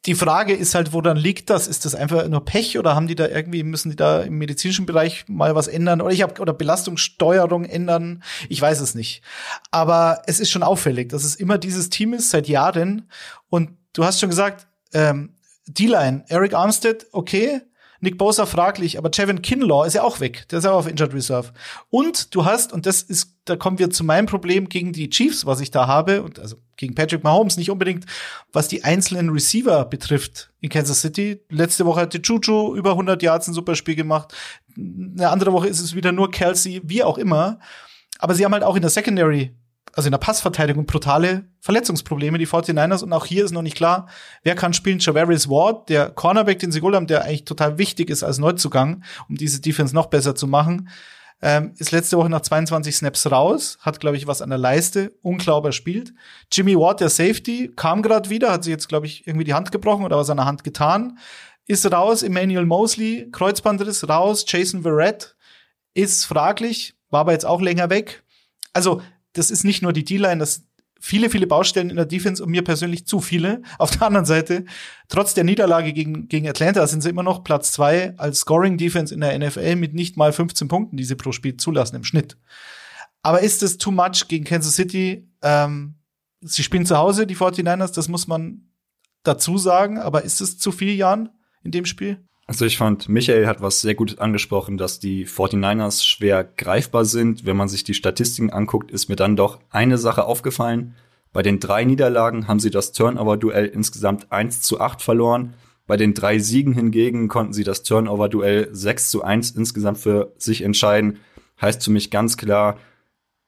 die Frage ist halt, woran liegt das? Ist das einfach nur Pech oder haben die da irgendwie, müssen die da im medizinischen Bereich mal was ändern? Oder ich habe oder Belastungssteuerung ändern? Ich weiß es nicht. Aber es ist schon auffällig, dass es immer dieses Team ist seit Jahren. Und du hast schon gesagt, ähm, D-Line, Eric Armstead, okay, Nick Bosa fraglich, aber Jevin Kinlaw ist ja auch weg. Der ist ja auch auf Injured Reserve. Und du hast, und das ist, da kommen wir zu meinem Problem gegen die Chiefs, was ich da habe, und also gegen Patrick Mahomes, nicht unbedingt, was die einzelnen Receiver betrifft in Kansas City. Letzte Woche hat die Juju über 100 Yards ein super Spiel gemacht. Eine andere Woche ist es wieder nur Kelsey, wie auch immer. Aber sie haben halt auch in der Secondary also in der Passverteidigung brutale Verletzungsprobleme, die 49ers. Und auch hier ist noch nicht klar, wer kann spielen. Javarius Ward, der Cornerback, den sie geholt haben, der eigentlich total wichtig ist als Neuzugang, um diese Defense noch besser zu machen, ähm, ist letzte Woche nach 22 Snaps raus, hat, glaube ich, was an der Leiste, unklar spielt. Jimmy Ward, der Safety, kam gerade wieder, hat sich jetzt, glaube ich, irgendwie die Hand gebrochen oder was an der Hand getan, ist raus. Emmanuel Mosley, Kreuzbandriss, raus. Jason Verrett ist fraglich, war aber jetzt auch länger weg. Also das ist nicht nur die D-Line, das viele, viele Baustellen in der Defense und mir persönlich zu viele. Auf der anderen Seite, trotz der Niederlage gegen, gegen Atlanta sind sie immer noch Platz zwei als Scoring Defense in der NFL mit nicht mal 15 Punkten, die sie pro Spiel zulassen im Schnitt. Aber ist es too much gegen Kansas City? Ähm, sie spielen zu Hause, die 49ers, das muss man dazu sagen. Aber ist es zu viel, Jan, in dem Spiel? Also ich fand, Michael hat was sehr Gutes angesprochen, dass die 49ers schwer greifbar sind. Wenn man sich die Statistiken anguckt, ist mir dann doch eine Sache aufgefallen. Bei den drei Niederlagen haben sie das Turnover-Duell insgesamt 1 zu 8 verloren. Bei den drei Siegen hingegen konnten sie das Turnover-Duell 6 zu 1 insgesamt für sich entscheiden. Heißt für mich ganz klar,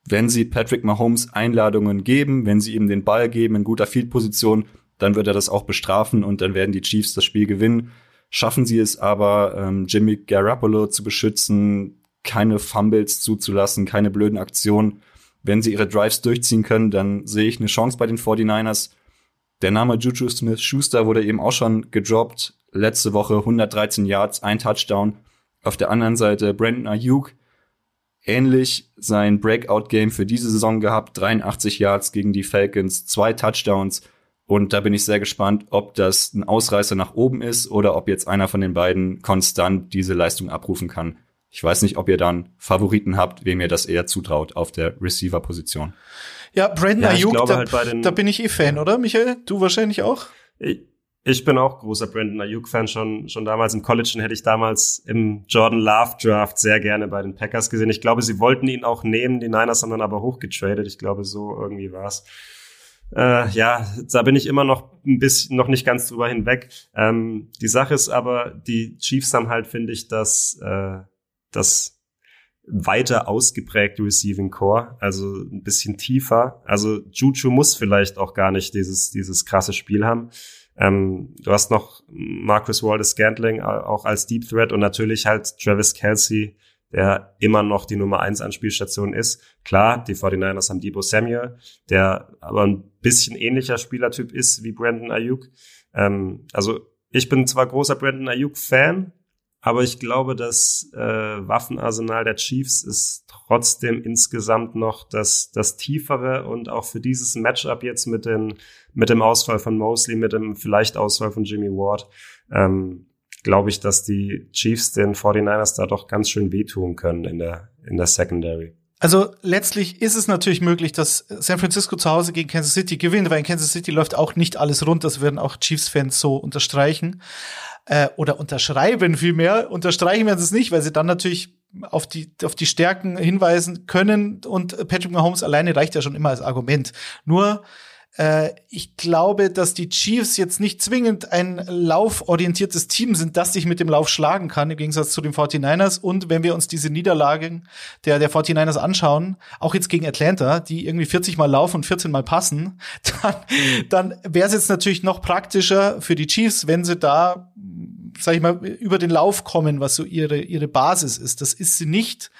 wenn sie Patrick Mahomes Einladungen geben, wenn sie ihm den Ball geben in guter Field-Position, dann wird er das auch bestrafen und dann werden die Chiefs das Spiel gewinnen. Schaffen sie es aber, ähm, Jimmy Garoppolo zu beschützen, keine Fumbles zuzulassen, keine blöden Aktionen. Wenn sie ihre Drives durchziehen können, dann sehe ich eine Chance bei den 49ers. Der Name Juju Smith-Schuster wurde eben auch schon gedroppt. Letzte Woche 113 Yards, ein Touchdown. Auf der anderen Seite Brandon Ayuk, ähnlich sein Breakout-Game für diese Saison gehabt. 83 Yards gegen die Falcons, zwei Touchdowns. Und da bin ich sehr gespannt, ob das ein Ausreißer nach oben ist oder ob jetzt einer von den beiden konstant diese Leistung abrufen kann. Ich weiß nicht, ob ihr dann Favoriten habt, wem ihr das eher zutraut auf der Receiver-Position. Ja, Brandon ja, Ayuk, da, halt da, bin ich eh Fan, oder Michael? Du wahrscheinlich auch? Ich, ich bin auch großer Brandon Ayuk-Fan. Schon, schon damals im College den hätte ich damals im Jordan Love Draft sehr gerne bei den Packers gesehen. Ich glaube, sie wollten ihn auch nehmen, die Niners haben dann aber hochgetradet. Ich glaube, so irgendwie war's. Äh, ja, da bin ich immer noch ein bisschen, noch nicht ganz drüber hinweg. Ähm, die Sache ist aber, die Chiefs haben halt, finde ich, das, äh, das weiter ausgeprägte Receiving Core, also ein bisschen tiefer. Also Juju muss vielleicht auch gar nicht dieses, dieses krasse Spiel haben. Ähm, du hast noch Marcus Wallace Scantling auch als Deep Threat und natürlich halt Travis Kelsey, der immer noch die Nummer eins Anspielstation ist. Klar, die 49ers haben Debo Samuel, der aber ein bisschen ähnlicher Spielertyp ist wie Brandon Ayuk. Ähm, also ich bin zwar großer Brandon Ayuk-Fan, aber ich glaube, das äh, Waffenarsenal der Chiefs ist trotzdem insgesamt noch das, das tiefere und auch für dieses Matchup jetzt mit, den, mit dem Ausfall von Mosley, mit dem vielleicht Ausfall von Jimmy Ward, ähm, glaube ich, dass die Chiefs den 49ers da doch ganz schön wehtun können in der, in der Secondary. Also letztlich ist es natürlich möglich, dass San Francisco zu Hause gegen Kansas City gewinnt, weil in Kansas City läuft auch nicht alles rund. Das werden auch Chiefs-Fans so unterstreichen äh, oder unterschreiben vielmehr. Unterstreichen werden sie es nicht, weil sie dann natürlich auf die, auf die Stärken hinweisen können und Patrick Mahomes alleine reicht ja schon immer als Argument. Nur ich glaube, dass die Chiefs jetzt nicht zwingend ein lauforientiertes Team sind, das sich mit dem Lauf schlagen kann, im Gegensatz zu den 49ers. Und wenn wir uns diese Niederlagen der, der 49ers anschauen, auch jetzt gegen Atlanta, die irgendwie 40 Mal laufen und 14 Mal passen, (laughs) dann, dann wäre es jetzt natürlich noch praktischer für die Chiefs, wenn sie da, sag ich mal, über den Lauf kommen, was so ihre, ihre Basis ist. Das ist sie nicht.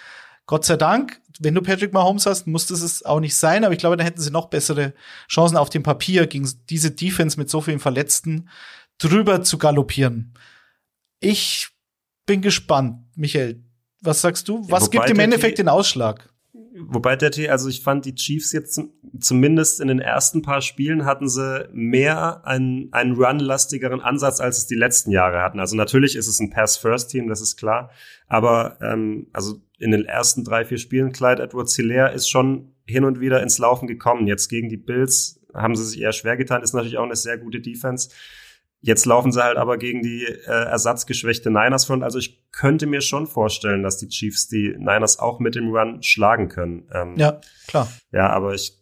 Gott sei Dank, wenn du Patrick Mahomes hast, muss das es auch nicht sein, aber ich glaube, da hätten sie noch bessere Chancen auf dem Papier, gegen diese Defense mit so vielen Verletzten drüber zu galoppieren. Ich bin gespannt, Michael. Was sagst du? Was ja, gibt im Endeffekt den Ausschlag? Wobei der T, also ich fand die Chiefs jetzt zumindest in den ersten paar Spielen hatten sie mehr einen, einen run-lastigeren Ansatz, als es die letzten Jahre hatten. Also natürlich ist es ein Pass-First-Team, das ist klar. Aber ähm, also in den ersten drei, vier Spielen, Clyde Edwards Hilaire ist schon hin und wieder ins Laufen gekommen. Jetzt gegen die Bills haben sie sich eher schwer getan, ist natürlich auch eine sehr gute Defense. Jetzt laufen sie halt aber gegen die äh, ersatzgeschwächte Niners Front. Also ich könnte mir schon vorstellen, dass die Chiefs die Niners auch mit dem Run schlagen können. Ähm, ja, klar. Ja, aber ich,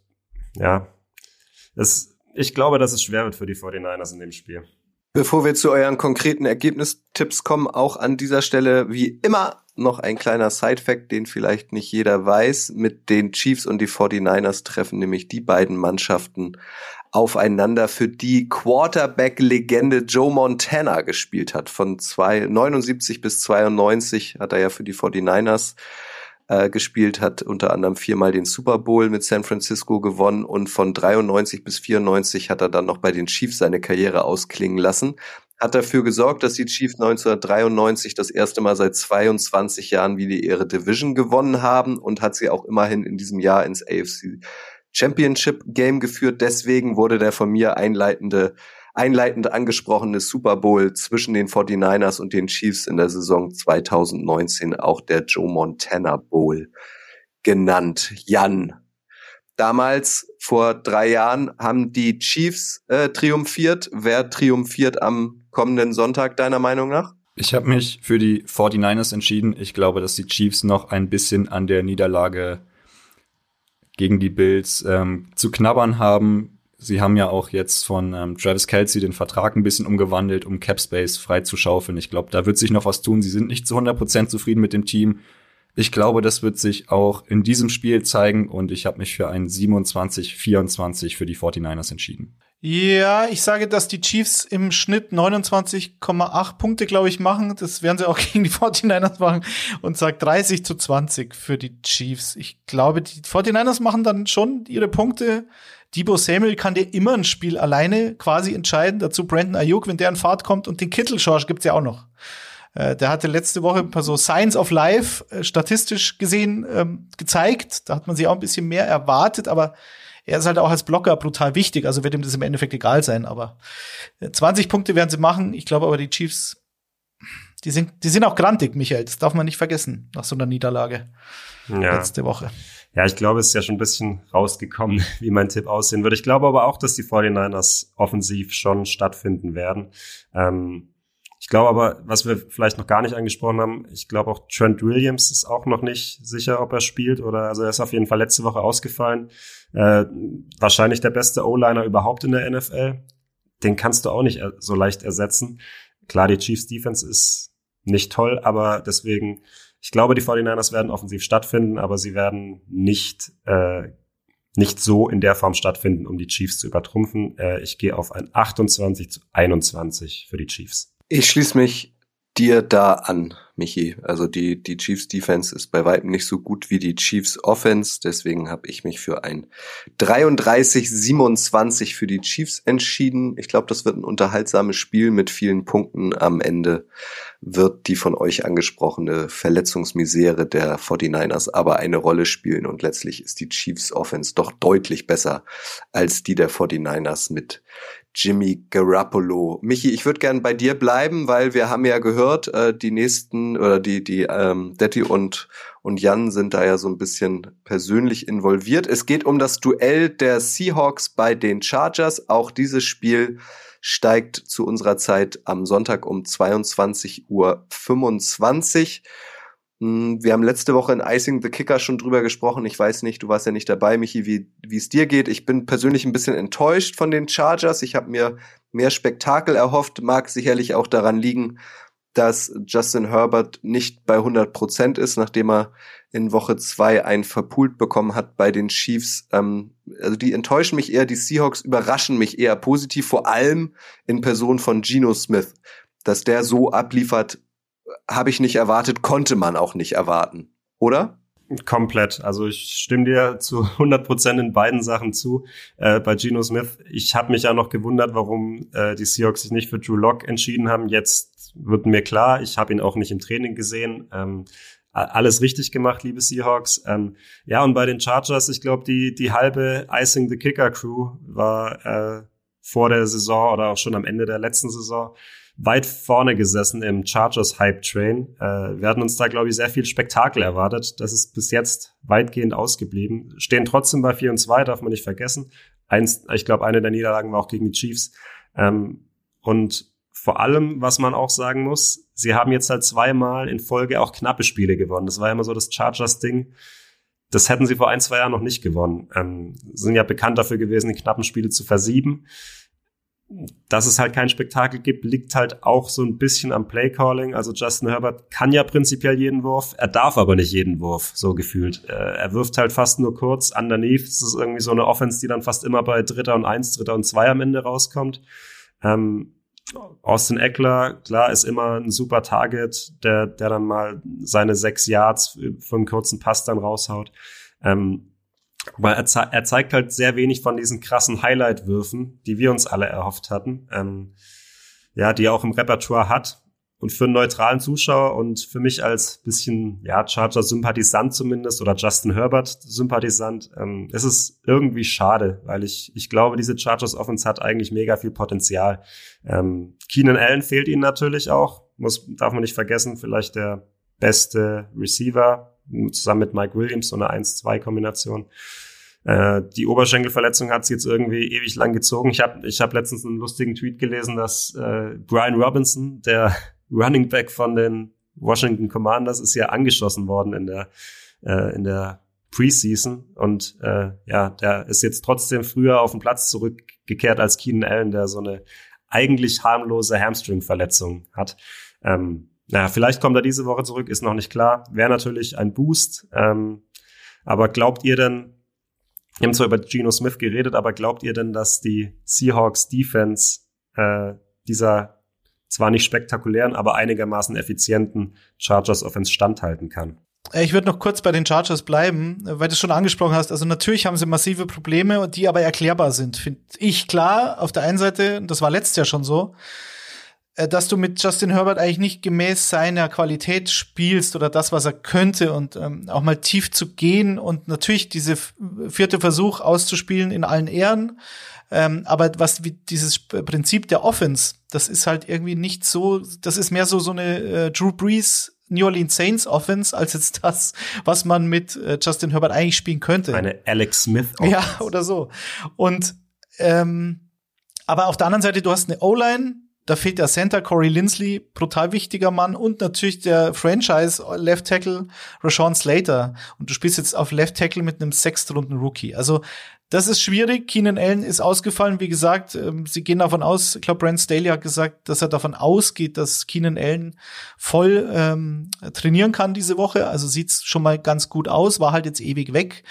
ja, das, ich glaube, dass es schwer wird für die 49ers in dem Spiel. Bevor wir zu euren konkreten Ergebnistipps kommen, auch an dieser Stelle wie immer noch ein kleiner Side-Fact, den vielleicht nicht jeder weiß. Mit den Chiefs und die 49ers treffen nämlich die beiden Mannschaften aufeinander, für die Quarterback-Legende Joe Montana gespielt hat. Von zwei, 79 bis 92 hat er ja für die 49ers äh, gespielt, hat unter anderem viermal den Super Bowl mit San Francisco gewonnen und von 93 bis 94 hat er dann noch bei den Chiefs seine Karriere ausklingen lassen. Hat dafür gesorgt, dass die Chiefs 1993 das erste Mal seit 22 Jahren wieder ihre Division gewonnen haben und hat sie auch immerhin in diesem Jahr ins AFC Championship Game geführt. Deswegen wurde der von mir einleitende, einleitend angesprochene Super Bowl zwischen den 49ers und den Chiefs in der Saison 2019 auch der Joe Montana Bowl genannt. Jan, damals vor drei Jahren haben die Chiefs äh, triumphiert. Wer triumphiert am kommenden Sonntag deiner Meinung nach? Ich habe mich für die 49ers entschieden. Ich glaube, dass die Chiefs noch ein bisschen an der Niederlage gegen die Bills ähm, zu knabbern haben. Sie haben ja auch jetzt von ähm, Travis Kelsey den Vertrag ein bisschen umgewandelt, um Capspace frei zu schaufeln. Ich glaube, da wird sich noch was tun. Sie sind nicht zu 100% zufrieden mit dem Team. Ich glaube, das wird sich auch in diesem Spiel zeigen und ich habe mich für ein 27-24 für die 49ers entschieden. Ja, ich sage, dass die Chiefs im Schnitt 29,8 Punkte, glaube ich, machen. Das werden sie auch (laughs) gegen die 49ers machen und sagt 30 zu 20 für die Chiefs. Ich glaube, die 49ers machen dann schon ihre Punkte. Debo Samuel kann dir immer ein Spiel alleine quasi entscheiden. Dazu Brandon Ayuk, wenn der in Fahrt kommt und den Kittel Schorsch gibt's ja auch noch. Äh, der hatte letzte Woche ein paar so Science of Life äh, statistisch gesehen ähm, gezeigt. Da hat man sich auch ein bisschen mehr erwartet, aber er ist halt auch als Blocker brutal wichtig, also wird ihm das im Endeffekt egal sein, aber 20 äh, Punkte werden sie machen. Ich glaube aber, die Chiefs, die sind, die sind auch grantig, Michael, das darf man nicht vergessen, nach so einer Niederlage ja. letzte Woche. Ja, ich glaube, es ist ja schon ein bisschen rausgekommen, (laughs) wie mein Tipp aussehen wird. Ich glaube aber auch, dass die 49ers offensiv schon stattfinden werden. Ähm, ich glaube aber, was wir vielleicht noch gar nicht angesprochen haben, ich glaube auch Trent Williams ist auch noch nicht sicher, ob er spielt oder also er ist auf jeden Fall letzte Woche ausgefallen. Äh, wahrscheinlich der beste O-Liner überhaupt in der NFL. Den kannst du auch nicht so leicht ersetzen. Klar, die Chiefs Defense ist nicht toll, aber deswegen, ich glaube, die 49ers werden offensiv stattfinden, aber sie werden nicht, äh, nicht so in der Form stattfinden, um die Chiefs zu übertrumpfen. Äh, ich gehe auf ein 28 zu 21 für die Chiefs. Ich schließe mich dir da an, Michi. Also die, die Chiefs Defense ist bei weitem nicht so gut wie die Chiefs Offense. Deswegen habe ich mich für ein 33-27 für die Chiefs entschieden. Ich glaube, das wird ein unterhaltsames Spiel mit vielen Punkten. Am Ende wird die von euch angesprochene Verletzungsmisere der 49ers aber eine Rolle spielen. Und letztlich ist die Chiefs Offense doch deutlich besser als die der 49ers mit Jimmy Garoppolo. Michi, ich würde gern bei dir bleiben, weil wir haben ja gehört, äh, die nächsten oder die die ähm, Detti und und Jan sind da ja so ein bisschen persönlich involviert. Es geht um das Duell der Seahawks bei den Chargers. Auch dieses Spiel steigt zu unserer Zeit am Sonntag um 22.25 Uhr wir haben letzte Woche in Icing the Kicker schon drüber gesprochen. Ich weiß nicht, du warst ja nicht dabei, Michi, wie wie es dir geht. Ich bin persönlich ein bisschen enttäuscht von den Chargers. Ich habe mir mehr Spektakel erhofft. Mag sicherlich auch daran liegen, dass Justin Herbert nicht bei 100 Prozent ist, nachdem er in Woche zwei ein verpult bekommen hat bei den Chiefs. Ähm, also die enttäuschen mich eher, die Seahawks überraschen mich eher positiv, vor allem in Person von Geno Smith. Dass der so abliefert, habe ich nicht erwartet, konnte man auch nicht erwarten, oder? Komplett. Also ich stimme dir zu 100 Prozent in beiden Sachen zu. Äh, bei Geno Smith, ich habe mich ja noch gewundert, warum äh, die Seahawks sich nicht für Drew Lock entschieden haben. Jetzt wird mir klar, ich habe ihn auch nicht im Training gesehen. Ähm, alles richtig gemacht, liebe Seahawks. Ähm, ja, und bei den Chargers, ich glaube, die, die halbe Icing the Kicker Crew war äh, vor der Saison oder auch schon am Ende der letzten Saison weit vorne gesessen im Chargers Hype Train. Äh, wir hatten uns da, glaube ich, sehr viel Spektakel erwartet. Das ist bis jetzt weitgehend ausgeblieben. Stehen trotzdem bei 4 und 2, darf man nicht vergessen. Eins, ich glaube, eine der Niederlagen war auch gegen die Chiefs. Ähm, und vor allem, was man auch sagen muss, sie haben jetzt halt zweimal in Folge auch knappe Spiele gewonnen. Das war immer so das Chargers-Ding. Das hätten sie vor ein, zwei Jahren noch nicht gewonnen. Ähm, sind ja bekannt dafür gewesen, die knappen Spiele zu versieben dass es halt kein Spektakel gibt, liegt halt auch so ein bisschen am Playcalling. Also Justin Herbert kann ja prinzipiell jeden Wurf, er darf aber nicht jeden Wurf, so gefühlt. Äh, er wirft halt fast nur kurz. Underneath das ist irgendwie so eine Offense, die dann fast immer bei Dritter und Eins, Dritter und Zwei am Ende rauskommt. Ähm, Austin Eckler, klar, ist immer ein super Target, der, der dann mal seine sechs Yards für einen kurzen Pass dann raushaut. Ähm, weil er, ze er zeigt halt sehr wenig von diesen krassen Highlight-Würfen, die wir uns alle erhofft hatten. Ähm, ja, die er auch im Repertoire hat. Und für einen neutralen Zuschauer und für mich als bisschen, ja, Charger-Sympathisant zumindest oder Justin Herbert-Sympathisant, ähm, ist es irgendwie schade, weil ich, ich glaube, diese Chargers-Offense hat eigentlich mega viel Potenzial. Ähm, Keenan Allen fehlt ihnen natürlich auch, muss, darf man nicht vergessen, vielleicht der beste Receiver zusammen mit Mike Williams, so eine 1-2-Kombination. Äh, die Oberschenkelverletzung hat es jetzt irgendwie ewig lang gezogen. Ich habe ich hab letztens einen lustigen Tweet gelesen, dass äh, Brian Robinson, der (laughs) Running Back von den Washington Commanders, ist ja angeschossen worden in der, äh, in der Preseason und äh, ja, der ist jetzt trotzdem früher auf den Platz zurückgekehrt als Keenan Allen, der so eine eigentlich harmlose Hamstring-Verletzung hat. Ähm, naja, vielleicht kommt er diese Woche zurück, ist noch nicht klar. Wäre natürlich ein Boost. Ähm, aber glaubt ihr denn, wir haben zwar über Geno Smith geredet, aber glaubt ihr denn, dass die Seahawks Defense äh, dieser zwar nicht spektakulären, aber einigermaßen effizienten Chargers Offense standhalten kann? Äh, ich würde noch kurz bei den Chargers bleiben, weil du es schon angesprochen hast. Also natürlich haben sie massive Probleme, die aber erklärbar sind. Finde ich klar. Auf der einen Seite, das war letztes Jahr schon so, dass du mit Justin Herbert eigentlich nicht gemäß seiner Qualität spielst oder das, was er könnte und ähm, auch mal tief zu gehen und natürlich diese vierte Versuch auszuspielen in allen Ehren. Ähm, aber was wie dieses Prinzip der Offense, das ist halt irgendwie nicht so, das ist mehr so so eine äh, Drew Brees New Orleans Saints Offense als jetzt (laughs) das, was man mit äh, Justin Herbert eigentlich spielen könnte. Eine Alex Smith (laughs) Offense. Ja, oder so. Und ähm, aber auf der anderen Seite, du hast eine O-Line, da fehlt der Center Corey Lindsley, brutal wichtiger Mann und natürlich der Franchise Left Tackle Rashawn Slater. Und du spielst jetzt auf Left Tackle mit einem Sechstrunden Rookie. Also das ist schwierig. Keenan Allen ist ausgefallen. Wie gesagt, ähm, sie gehen davon aus, ich glaube, Brent Staley hat gesagt, dass er davon ausgeht, dass Keenan Allen voll ähm, trainieren kann diese Woche. Also sieht's schon mal ganz gut aus, war halt jetzt ewig weg.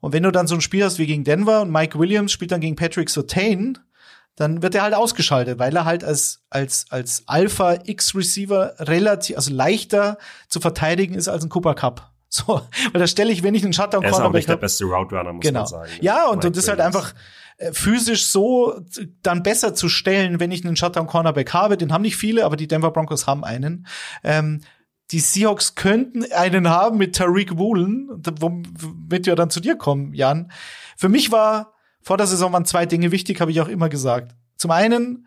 Und wenn du dann so ein Spiel hast wie gegen Denver und Mike Williams spielt dann gegen Patrick Sotain, dann wird er halt ausgeschaltet, weil er halt als, als, als Alpha X-Receiver relativ, also leichter zu verteidigen ist als ein Cooper Cup. (laughs) So, weil da stelle ich, wenn ich einen Shutdown Cornerback Er ist auch nicht der beste Route Runner, muss genau. man sagen. Ja, und, und das ist halt einfach äh, physisch so dann besser zu stellen, wenn ich einen Shutdown Cornerback habe. Den haben nicht viele, aber die Denver Broncos haben einen. Ähm, die Seahawks könnten einen haben mit Tariq Woolen, womit wir dann zu dir kommen, Jan. Für mich war vor der Saison waren zwei Dinge wichtig, habe ich auch immer gesagt. Zum einen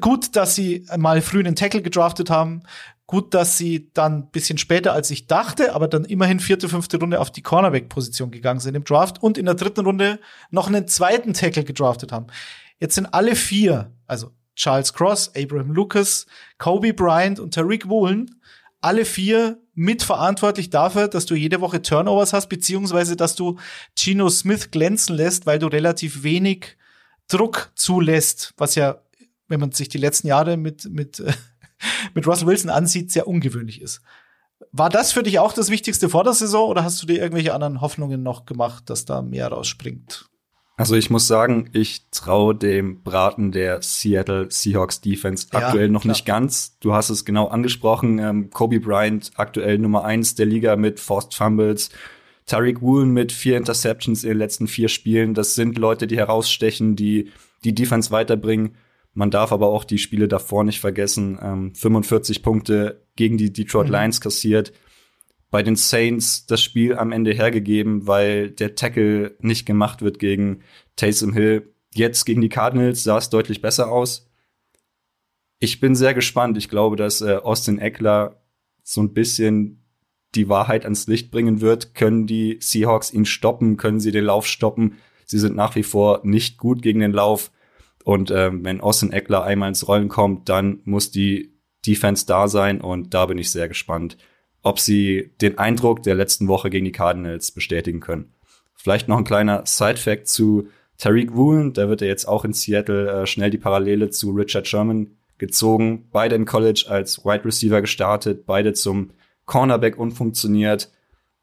gut, dass sie mal früh einen Tackle gedraftet haben. Gut, dass sie dann bisschen später, als ich dachte, aber dann immerhin vierte, fünfte Runde auf die Cornerback-Position gegangen sind im Draft und in der dritten Runde noch einen zweiten Tackle gedraftet haben. Jetzt sind alle vier, also Charles Cross, Abraham Lucas, Kobe Bryant und Tariq Woolen, alle vier mitverantwortlich dafür, dass du jede Woche Turnovers hast, beziehungsweise dass du Gino Smith glänzen lässt, weil du relativ wenig Druck zulässt, was ja, wenn man sich die letzten Jahre mit, mit, (laughs) mit Russell Wilson ansieht, sehr ungewöhnlich ist. War das für dich auch das Wichtigste vor der Saison oder hast du dir irgendwelche anderen Hoffnungen noch gemacht, dass da mehr rausspringt? Also ich muss sagen, ich traue dem Braten der Seattle Seahawks Defense ja, aktuell noch klar. nicht ganz. Du hast es genau angesprochen. Ähm, Kobe Bryant aktuell Nummer eins der Liga mit Forced Fumbles. Tariq Woolen mit vier Interceptions in den letzten vier Spielen. Das sind Leute, die herausstechen, die die Defense weiterbringen. Man darf aber auch die Spiele davor nicht vergessen. Ähm, 45 Punkte gegen die Detroit mhm. Lions kassiert bei den Saints das Spiel am Ende hergegeben, weil der Tackle nicht gemacht wird gegen Taysom Hill. Jetzt gegen die Cardinals sah es deutlich besser aus. Ich bin sehr gespannt. Ich glaube, dass äh, Austin Eckler so ein bisschen die Wahrheit ans Licht bringen wird. Können die Seahawks ihn stoppen? Können sie den Lauf stoppen? Sie sind nach wie vor nicht gut gegen den Lauf. Und ähm, wenn Austin Eckler einmal ins Rollen kommt, dann muss die Defense da sein. Und da bin ich sehr gespannt ob sie den Eindruck der letzten Woche gegen die Cardinals bestätigen können. Vielleicht noch ein kleiner Side-Fact zu Tariq Woolen, da wird er jetzt auch in Seattle äh, schnell die Parallele zu Richard Sherman gezogen. Beide in College als Wide Receiver gestartet, beide zum Cornerback unfunktioniert.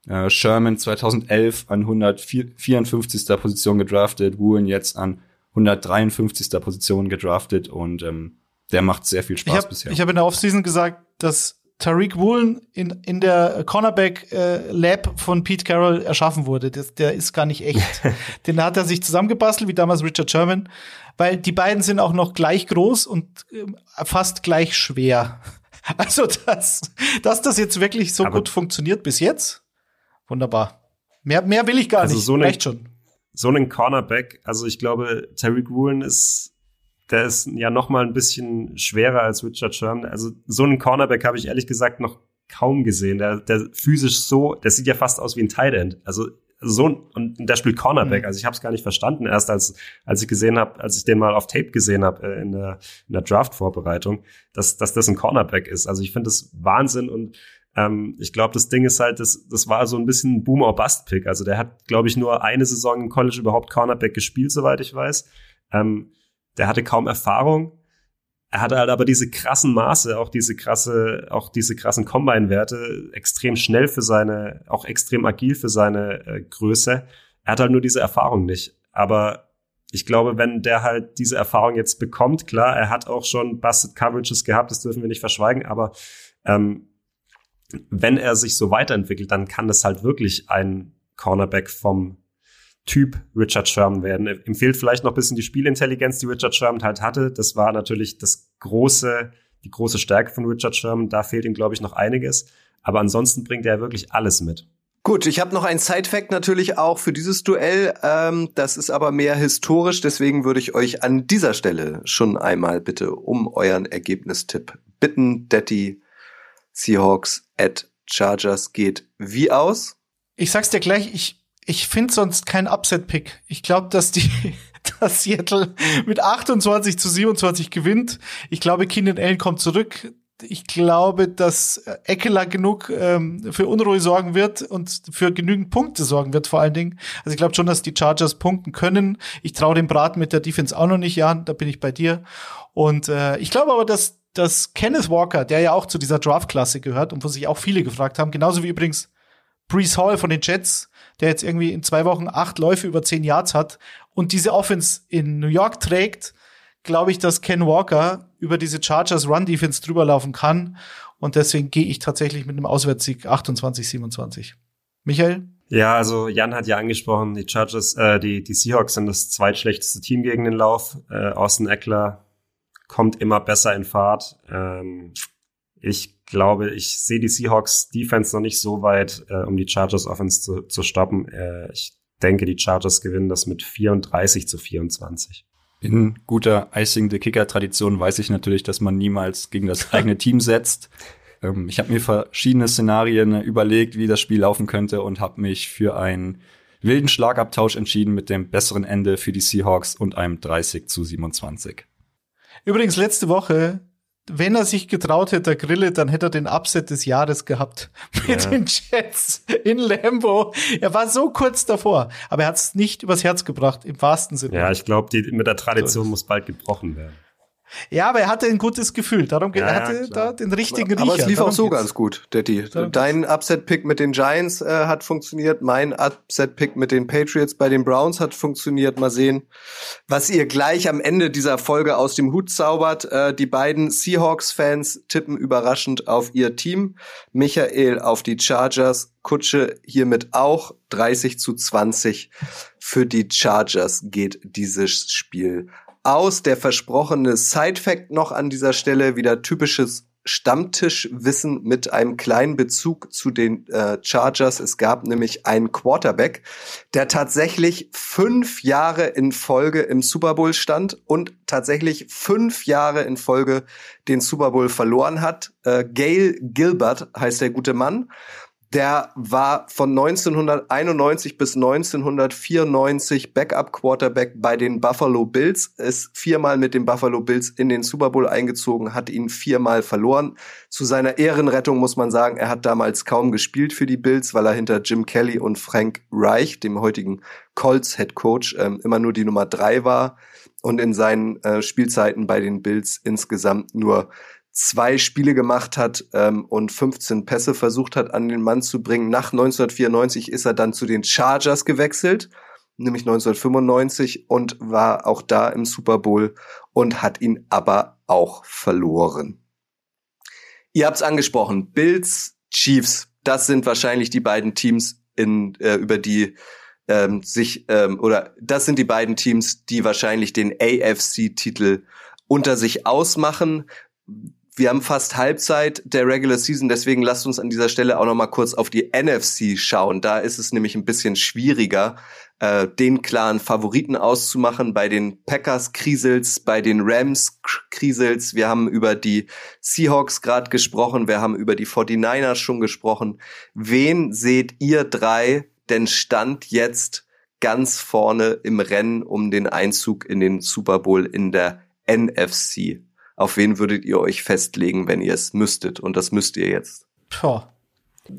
Äh, Sherman 2011 an 154. Position gedraftet, Woolen jetzt an 153. Position gedraftet und ähm, der macht sehr viel Spaß ich hab, bisher. Ich habe in der Offseason gesagt, dass Tariq Woolen in, in der Cornerback äh, Lab von Pete Carroll erschaffen wurde. Das, der ist gar nicht echt. (laughs) Den hat er sich zusammengebastelt, wie damals Richard Sherman, weil die beiden sind auch noch gleich groß und äh, fast gleich schwer. (laughs) Also, dass, dass das jetzt wirklich so Aber gut funktioniert bis jetzt, wunderbar. Mehr, mehr will ich gar also nicht. So Reicht schon. So einen Cornerback, also ich glaube, Tariq Woolen ist der ist ja noch mal ein bisschen schwerer als Richard Sherman. Also so einen Cornerback habe ich ehrlich gesagt noch kaum gesehen. Der, der physisch so, der sieht ja fast aus wie ein Tight End. Also so und der spielt Cornerback. Mhm. Also ich habe es gar nicht verstanden erst als als ich gesehen habe, als ich den mal auf Tape gesehen habe äh, in der in der Draft Vorbereitung, dass dass das ein Cornerback ist. Also ich finde das Wahnsinn und ähm, ich glaube, das Ding ist halt, das, das war so ein bisschen ein Boom or Bust Pick. Also der hat, glaube ich, nur eine Saison im College überhaupt Cornerback gespielt, soweit ich weiß. Ähm, der hatte kaum Erfahrung. Er hatte halt aber diese krassen Maße, auch diese krasse, auch diese krassen Combine-Werte, extrem schnell für seine, auch extrem agil für seine äh, Größe. Er hat halt nur diese Erfahrung nicht. Aber ich glaube, wenn der halt diese Erfahrung jetzt bekommt, klar, er hat auch schon Busted Coverages gehabt, das dürfen wir nicht verschweigen, aber ähm, wenn er sich so weiterentwickelt, dann kann das halt wirklich ein Cornerback vom Typ Richard Sherman werden. Er empfiehlt vielleicht noch ein bisschen die Spielintelligenz, die Richard Sherman halt hatte. Das war natürlich das große, die große Stärke von Richard Sherman. Da fehlt ihm, glaube ich, noch einiges. Aber ansonsten bringt er wirklich alles mit. Gut, ich habe noch ein Side-Fact natürlich auch für dieses Duell. Ähm, das ist aber mehr historisch, deswegen würde ich euch an dieser Stelle schon einmal bitte um euren Ergebnistipp bitten. Detti, Seahawks at Chargers geht wie aus? Ich sag's dir gleich, ich, ich finde sonst kein Upset-Pick. Ich glaube, dass die, (laughs) dass Seattle mit 28 zu 27 gewinnt. Ich glaube, Keenan Allen kommt zurück. Ich glaube, dass Eckler genug ähm, für Unruhe sorgen wird und für genügend Punkte sorgen wird, vor allen Dingen. Also ich glaube schon, dass die Chargers punkten können. Ich traue dem Braten mit der Defense auch noch nicht an, da bin ich bei dir. Und äh, ich glaube aber, dass dass Kenneth Walker, der ja auch zu dieser Draft-Klasse gehört und wo sich auch viele gefragt haben, genauso wie übrigens Brees Hall von den Jets, der jetzt irgendwie in zwei Wochen acht Läufe über zehn Yards hat und diese Offense in New York trägt, glaube ich, dass Ken Walker über diese Chargers Run Defense drüber laufen kann. Und deswegen gehe ich tatsächlich mit einem Auswärtssieg 28, 27. Michael? Ja, also Jan hat ja angesprochen, die Chargers, äh, die, die Seahawks sind das zweitschlechteste Team gegen den Lauf. Äh, Austin Eckler kommt immer besser in Fahrt. Ähm, ich glaube, ich sehe die Seahawks Defense noch nicht so weit, äh, um die Chargers Offense zu, zu stoppen. Äh, ich denke, die Chargers gewinnen das mit 34 zu 24. In guter Icing the Kicker Tradition weiß ich natürlich, dass man niemals gegen das eigene (laughs) Team setzt. Ähm, ich habe mir verschiedene Szenarien überlegt, wie das Spiel laufen könnte und habe mich für einen wilden Schlagabtausch entschieden mit dem besseren Ende für die Seahawks und einem 30 zu 27. Übrigens, letzte Woche, wenn er sich getraut hätte, der Grille, dann hätte er den Upset des Jahres gehabt (laughs) mit ja. den Jets in Lambo. Er war so kurz davor, aber er hat es nicht übers Herz gebracht, im wahrsten Sinne. Ja, ich glaube, mit der Tradition so. muss bald gebrochen werden. Ja, aber er hatte ein gutes Gefühl. Darum ja, er hatte klar. da den richtigen Riecher. Aber es lief Darum auch so geht's. ganz gut, Detti. Dein Upset-Pick mit den Giants äh, hat funktioniert. Mein Upset-Pick mit den Patriots bei den Browns hat funktioniert. Mal sehen, was ihr gleich am Ende dieser Folge aus dem Hut zaubert. Äh, die beiden Seahawks-Fans tippen überraschend auf ihr Team. Michael auf die Chargers. Kutsche hiermit auch 30 zu 20 für die Chargers geht dieses Spiel aus. Der versprochene Side-Fact noch an dieser Stelle, wieder typisches Stammtischwissen mit einem kleinen Bezug zu den äh, Chargers. Es gab nämlich einen Quarterback, der tatsächlich fünf Jahre in Folge im Super Bowl stand und tatsächlich fünf Jahre in Folge den Super Bowl verloren hat. Äh, Gail Gilbert heißt der gute Mann. Der war von 1991 bis 1994 Backup Quarterback bei den Buffalo Bills, ist viermal mit den Buffalo Bills in den Super Bowl eingezogen, hat ihn viermal verloren. Zu seiner Ehrenrettung muss man sagen, er hat damals kaum gespielt für die Bills, weil er hinter Jim Kelly und Frank Reich, dem heutigen Colts Head Coach, ähm, immer nur die Nummer drei war und in seinen äh, Spielzeiten bei den Bills insgesamt nur zwei Spiele gemacht hat ähm, und 15 Pässe versucht hat an den Mann zu bringen. Nach 1994 ist er dann zu den Chargers gewechselt, nämlich 1995 und war auch da im Super Bowl und hat ihn aber auch verloren. Ihr habt's angesprochen, Bills, Chiefs, das sind wahrscheinlich die beiden Teams, in, äh, über die ähm, sich ähm, oder das sind die beiden Teams, die wahrscheinlich den AFC-Titel unter sich ausmachen wir haben fast Halbzeit der Regular Season, deswegen lasst uns an dieser Stelle auch noch mal kurz auf die NFC schauen. Da ist es nämlich ein bisschen schwieriger, äh, den klaren Favoriten auszumachen. Bei den Packers Krisels, bei den Rams Krisels. Wir haben über die Seahawks gerade gesprochen, wir haben über die 49ers schon gesprochen. Wen seht ihr drei denn stand jetzt ganz vorne im Rennen um den Einzug in den Super Bowl in der NFC? Auf wen würdet ihr euch festlegen, wenn ihr es müsstet? Und das müsst ihr jetzt. Boah.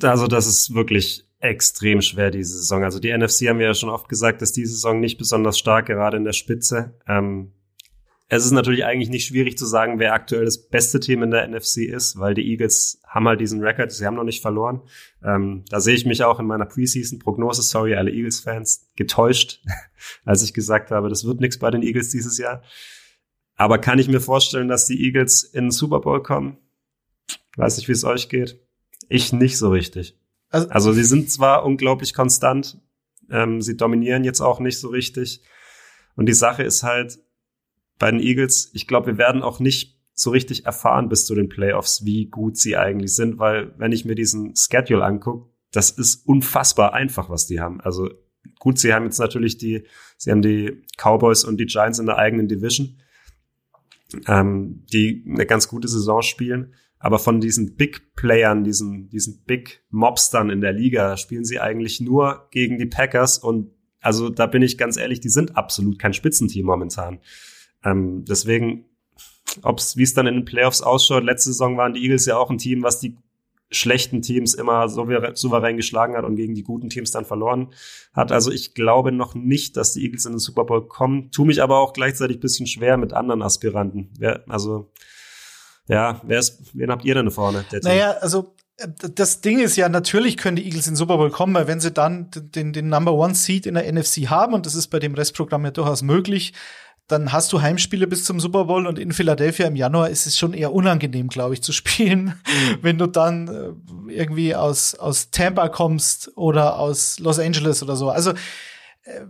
Also das ist wirklich extrem schwer diese Saison. Also die NFC haben wir ja schon oft gesagt, dass diese Saison nicht besonders stark, gerade in der Spitze. Ähm, es ist natürlich eigentlich nicht schwierig zu sagen, wer aktuell das beste Team in der NFC ist, weil die Eagles haben halt diesen Rekord, sie haben noch nicht verloren. Ähm, da sehe ich mich auch in meiner Preseason-Prognose, sorry, alle Eagles-Fans, getäuscht, (laughs) als ich gesagt habe, das wird nichts bei den Eagles dieses Jahr. Aber kann ich mir vorstellen, dass die Eagles in den Super Bowl kommen? Weiß nicht, wie es euch geht. Ich nicht so richtig. Also, also sie sind zwar unglaublich konstant, ähm, sie dominieren jetzt auch nicht so richtig. Und die Sache ist halt, bei den Eagles, ich glaube, wir werden auch nicht so richtig erfahren bis zu den Playoffs, wie gut sie eigentlich sind, weil wenn ich mir diesen Schedule angucke, das ist unfassbar einfach, was die haben. Also gut, sie haben jetzt natürlich die, sie haben die Cowboys und die Giants in der eigenen Division, ähm, die eine ganz gute Saison spielen. Aber von diesen Big Playern, diesen, diesen Big Mobstern in der Liga, spielen sie eigentlich nur gegen die Packers und also da bin ich ganz ehrlich, die sind absolut kein Spitzenteam momentan. Ähm, deswegen, wie es dann in den Playoffs ausschaut, letzte Saison waren die Eagles ja auch ein Team, was die schlechten Teams immer souverän geschlagen hat und gegen die guten Teams dann verloren hat. Also ich glaube noch nicht, dass die Eagles in den Super Bowl kommen. Tu mich aber auch gleichzeitig bisschen schwer mit anderen Aspiranten. Wer, also ja, wer ist, wen habt ihr denn vorne? naja, also äh, das Ding ist ja, natürlich können die Eagles in den Super Bowl kommen, weil wenn sie dann den, den Number One Seed in der NFC haben, und das ist bei dem Restprogramm ja durchaus möglich, dann hast du Heimspiele bis zum Super Bowl und in Philadelphia im Januar ist es schon eher unangenehm, glaube ich, zu spielen, mhm. wenn du dann äh, irgendwie aus, aus Tampa kommst oder aus Los Angeles oder so. Also äh,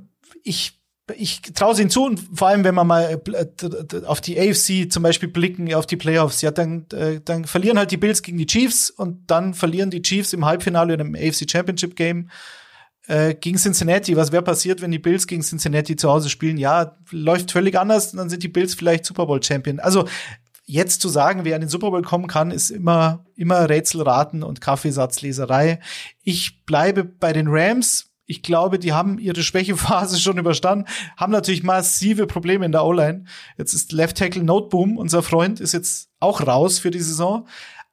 ich ich traue es ihnen zu und vor allem, wenn wir mal äh, auf die AFC zum Beispiel blicken, auf die Playoffs, ja, dann, dann verlieren halt die Bills gegen die Chiefs und dann verlieren die Chiefs im Halbfinale in einem AFC Championship Game äh, gegen Cincinnati. Was wäre passiert, wenn die Bills gegen Cincinnati zu Hause spielen? Ja, läuft völlig anders, dann sind die Bills vielleicht Super Bowl Champion. Also jetzt zu sagen, wer an den Super Bowl kommen kann, ist immer, immer Rätselraten und Kaffeesatzleserei. Ich bleibe bei den Rams. Ich glaube, die haben ihre Schwächephase (laughs) schon überstanden, haben natürlich massive Probleme in der O-Line. Jetzt ist Left Tackle Noteboom, unser Freund, ist jetzt auch raus für die Saison.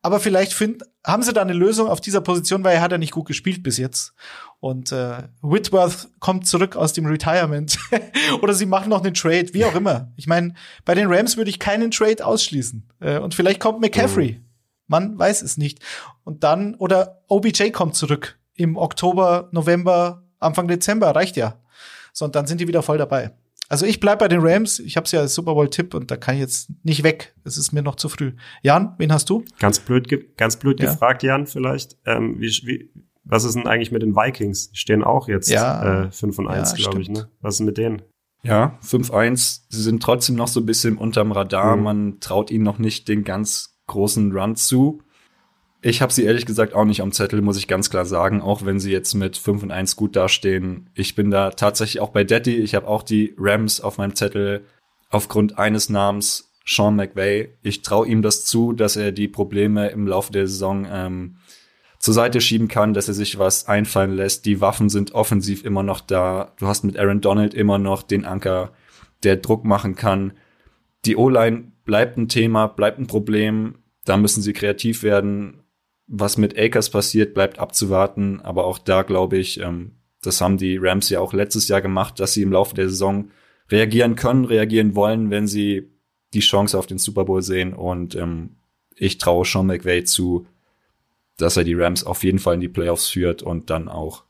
Aber vielleicht find, haben sie da eine Lösung auf dieser Position, weil er hat ja nicht gut gespielt bis jetzt. Und äh, Whitworth kommt zurück aus dem Retirement. (laughs) Oder sie machen noch einen Trade, wie auch immer. Ich meine, bei den Rams würde ich keinen Trade ausschließen. Äh, und vielleicht kommt McCaffrey. Mhm. Man weiß es nicht. Und dann, oder OBJ kommt zurück im Oktober, November, Anfang Dezember, reicht ja. So, und dann sind die wieder voll dabei. Also ich bleib bei den Rams. Ich habe ja als Super Bowl Tipp und da kann ich jetzt nicht weg. Es ist mir noch zu früh. Jan, wen hast du? Ganz blöd, ganz blöd ja. gefragt, Jan, vielleicht. Ähm, wie, wie, was ist denn eigentlich mit den Vikings? Die stehen auch jetzt ja. äh, 5 und 1, ja, glaube ich. Ne? Was ist mit denen? Ja, 5-1. Sie sind trotzdem noch so ein bisschen unterm Radar. Mhm. Man traut ihnen noch nicht den ganz großen Run zu. Ich habe sie ehrlich gesagt auch nicht am Zettel, muss ich ganz klar sagen, auch wenn sie jetzt mit 5 und 1 gut dastehen. Ich bin da tatsächlich auch bei Daddy. Ich habe auch die Rams auf meinem Zettel aufgrund eines Namens Sean McVay. Ich traue ihm das zu, dass er die Probleme im Laufe der Saison ähm, zur Seite schieben kann, dass er sich was einfallen lässt. Die Waffen sind offensiv immer noch da. Du hast mit Aaron Donald immer noch den Anker, der Druck machen kann. Die O-Line bleibt ein Thema, bleibt ein Problem. Da müssen sie kreativ werden was mit Akers passiert, bleibt abzuwarten. Aber auch da glaube ich, ähm, das haben die Rams ja auch letztes Jahr gemacht, dass sie im Laufe der Saison reagieren können, reagieren wollen, wenn sie die Chance auf den Super Bowl sehen. Und ähm, ich traue Sean McVay zu, dass er die Rams auf jeden Fall in die Playoffs führt und dann auch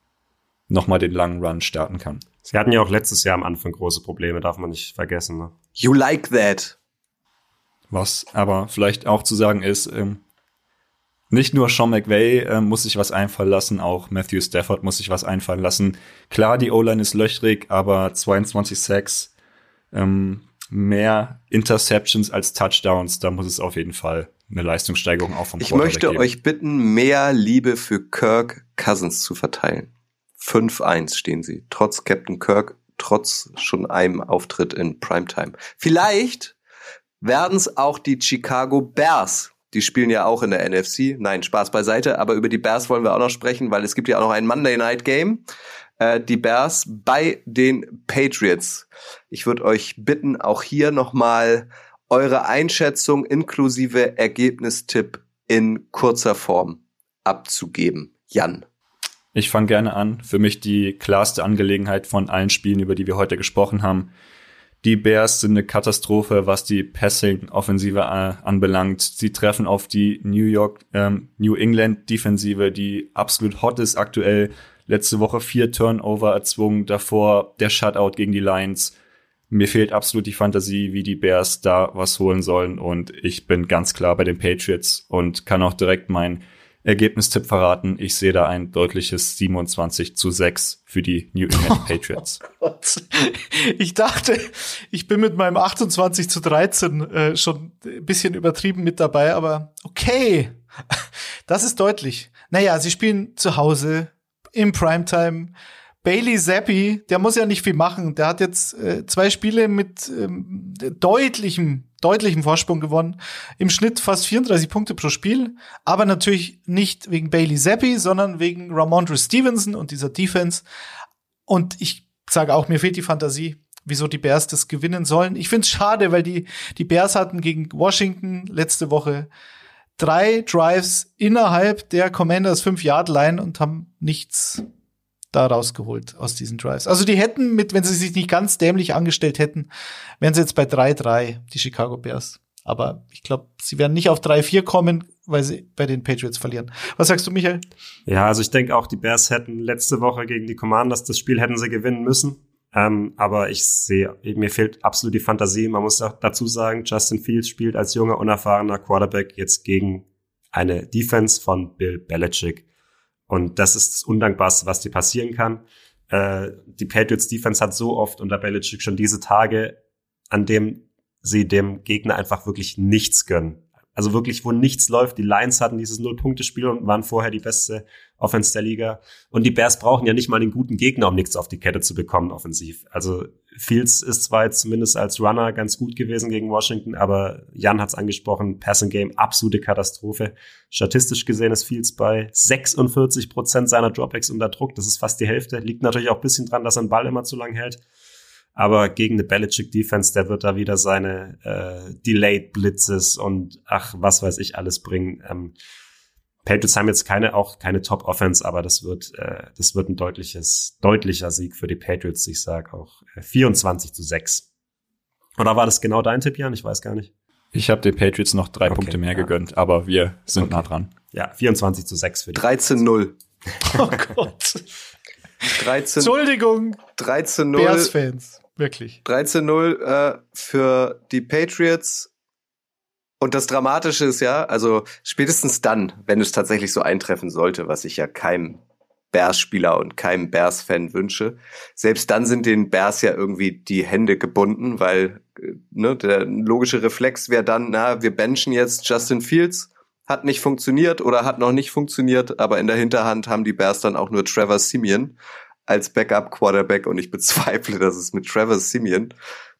nochmal den langen Run starten kann. Sie hatten ja auch letztes Jahr am Anfang große Probleme, darf man nicht vergessen. Ne? You like that. Was aber vielleicht auch zu sagen ist, ähm, nicht nur Sean McVay äh, muss sich was einfallen lassen, auch Matthew Stafford muss sich was einfallen lassen. Klar, die O-Line ist löchrig, aber 22 Sacks, ähm, mehr Interceptions als Touchdowns, da muss es auf jeden Fall eine Leistungssteigerung auch vom Ich möchte geben. euch bitten, mehr Liebe für Kirk Cousins zu verteilen. 5-1 stehen sie, trotz Captain Kirk, trotz schon einem Auftritt in Primetime. Vielleicht werden es auch die Chicago Bears die spielen ja auch in der NFC. Nein, Spaß beiseite, aber über die Bears wollen wir auch noch sprechen, weil es gibt ja auch noch ein Monday Night Game. Äh, die Bears bei den Patriots. Ich würde euch bitten, auch hier nochmal eure Einschätzung inklusive Ergebnistipp in kurzer Form abzugeben. Jan. Ich fange gerne an. Für mich die klarste Angelegenheit von allen Spielen, über die wir heute gesprochen haben. Die Bears sind eine Katastrophe, was die Passing-Offensive äh, anbelangt. Sie treffen auf die New York, ähm, New England-Defensive, die absolut hot ist aktuell. Letzte Woche vier Turnover erzwungen, davor der Shutout gegen die Lions. Mir fehlt absolut die Fantasie, wie die Bears da was holen sollen. Und ich bin ganz klar bei den Patriots und kann auch direkt mein Ergebnistipp verraten. Ich sehe da ein deutliches 27 zu 6 für die New England (laughs) Patriots. Oh ich dachte, ich bin mit meinem 28 zu 13 äh, schon ein bisschen übertrieben mit dabei, aber okay. Das ist deutlich. Naja, sie spielen zu Hause im Primetime. Bailey Zappi, der muss ja nicht viel machen. Der hat jetzt äh, zwei Spiele mit ähm, deutlichem, deutlichem Vorsprung gewonnen. Im Schnitt fast 34 Punkte pro Spiel. Aber natürlich nicht wegen Bailey Zappi, sondern wegen Ramondre Stevenson und dieser Defense. Und ich sage auch, mir fehlt die Fantasie, wieso die Bears das gewinnen sollen. Ich finde es schade, weil die, die Bears hatten gegen Washington letzte Woche drei Drives innerhalb der Commanders 5-Yard-Line und haben nichts da rausgeholt aus diesen Drives. Also die hätten mit, wenn sie sich nicht ganz dämlich angestellt hätten, wären sie jetzt bei 3-3, die Chicago Bears. Aber ich glaube, sie werden nicht auf 3-4 kommen, weil sie bei den Patriots verlieren. Was sagst du, Michael? Ja, also ich denke auch, die Bears hätten letzte Woche gegen die Commanders das Spiel hätten sie gewinnen müssen. Ähm, aber ich sehe, mir fehlt absolut die Fantasie. Man muss auch dazu sagen, Justin Fields spielt als junger, unerfahrener Quarterback jetzt gegen eine Defense von Bill Belichick. Und das ist das Undankbarste, was dir passieren kann. Äh, die Patriots Defense hat so oft unter Belichick schon diese Tage, an dem sie dem Gegner einfach wirklich nichts gönnen. Also wirklich, wo nichts läuft. Die Lions hatten dieses Null-Punkte-Spiel und waren vorher die beste Offense der Liga. Und die Bears brauchen ja nicht mal den guten Gegner, um nichts auf die Kette zu bekommen, offensiv. Also Fields ist zwar jetzt zumindest als Runner ganz gut gewesen gegen Washington, aber Jan hat es angesprochen, Passing Game, absolute Katastrophe. Statistisch gesehen ist Fields bei 46 Prozent seiner Dropbacks unter Druck. Das ist fast die Hälfte. Liegt natürlich auch ein bisschen dran, dass er den Ball immer zu lang hält. Aber gegen eine Belichick Defense, der wird da wieder seine äh, Delayed Blitzes und ach, was weiß ich alles bringen. Ähm, Patriots haben jetzt keine auch keine Top Offense, aber das wird äh, das wird ein deutliches deutlicher Sieg für die Patriots. Ich sage auch äh, 24 zu 6. Oder war das genau dein Tipp, Jan? Ich weiß gar nicht. Ich habe den Patriots noch drei okay, Punkte mehr ja. gegönnt, aber wir sind okay. nah dran. Ja, 24 zu 6 für die 13-0. (laughs) Oh Gott. 13, Entschuldigung. 13-0. Bears-Fans. Wirklich. 13-0 äh, für die Patriots. Und das Dramatische ist ja, also spätestens dann, wenn es tatsächlich so eintreffen sollte, was ich ja keinem Bears-Spieler und keinem Bears-Fan wünsche, selbst dann sind den Bears ja irgendwie die Hände gebunden, weil äh, ne, der logische Reflex wäre dann, na, wir benchen jetzt Justin Fields, hat nicht funktioniert oder hat noch nicht funktioniert, aber in der Hinterhand haben die Bears dann auch nur Trevor Simeon als Backup-Quarterback und ich bezweifle, dass es mit Travis Simeon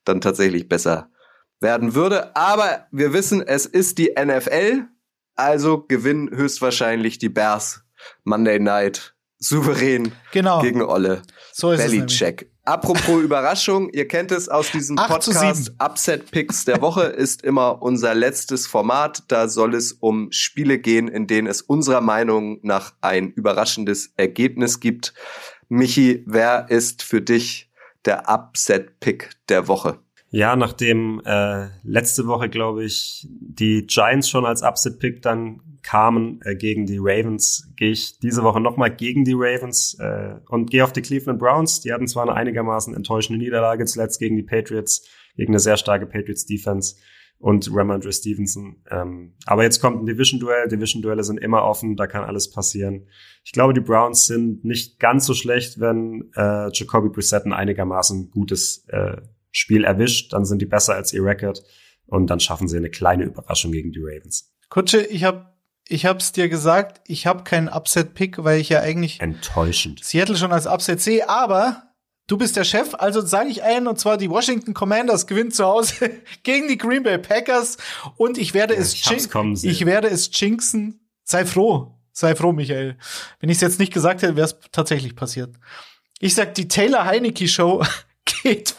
dann tatsächlich besser werden würde. Aber wir wissen, es ist die NFL, also gewinnen höchstwahrscheinlich die Bears Monday Night souverän genau. gegen Olle so ist Belichick. Apropos Überraschung, ihr kennt es aus diesem Podcast. Upset Picks der Woche ist immer unser letztes Format. Da soll es um Spiele gehen, in denen es unserer Meinung nach ein überraschendes Ergebnis gibt. Michi, wer ist für dich der Upset-Pick der Woche? Ja, nachdem äh, letzte Woche, glaube ich, die Giants schon als Upset-Pick dann kamen äh, gegen die Ravens, gehe ich diese Woche nochmal gegen die Ravens äh, und gehe auf die Cleveland Browns. Die hatten zwar eine einigermaßen enttäuschende Niederlage zuletzt gegen die Patriots, gegen eine sehr starke Patriots-Defense und Ramondre Stevenson. Ähm, aber jetzt kommt ein Division-Duell. Division-Duelle sind immer offen, da kann alles passieren. Ich glaube, die Browns sind nicht ganz so schlecht, wenn äh, Jacoby Brissett ein einigermaßen gutes äh, Spiel erwischt. Dann sind die besser als ihr Record und dann schaffen sie eine kleine Überraschung gegen die Ravens. Kutsche, ich habe ich hab's dir gesagt, ich habe keinen Upset-Pick, weil ich ja eigentlich enttäuschend Seattle schon als Upset sehe, aber Du bist der Chef, also sage ich einen, und zwar die Washington Commanders gewinnen zu Hause (laughs) gegen die Green Bay Packers und ich werde ja, es ich, ich werde es jinxen. Sei froh, sei froh, Michael. Wenn ich es jetzt nicht gesagt hätte, wäre es tatsächlich passiert. Ich sag, die Taylor Heineke Show geht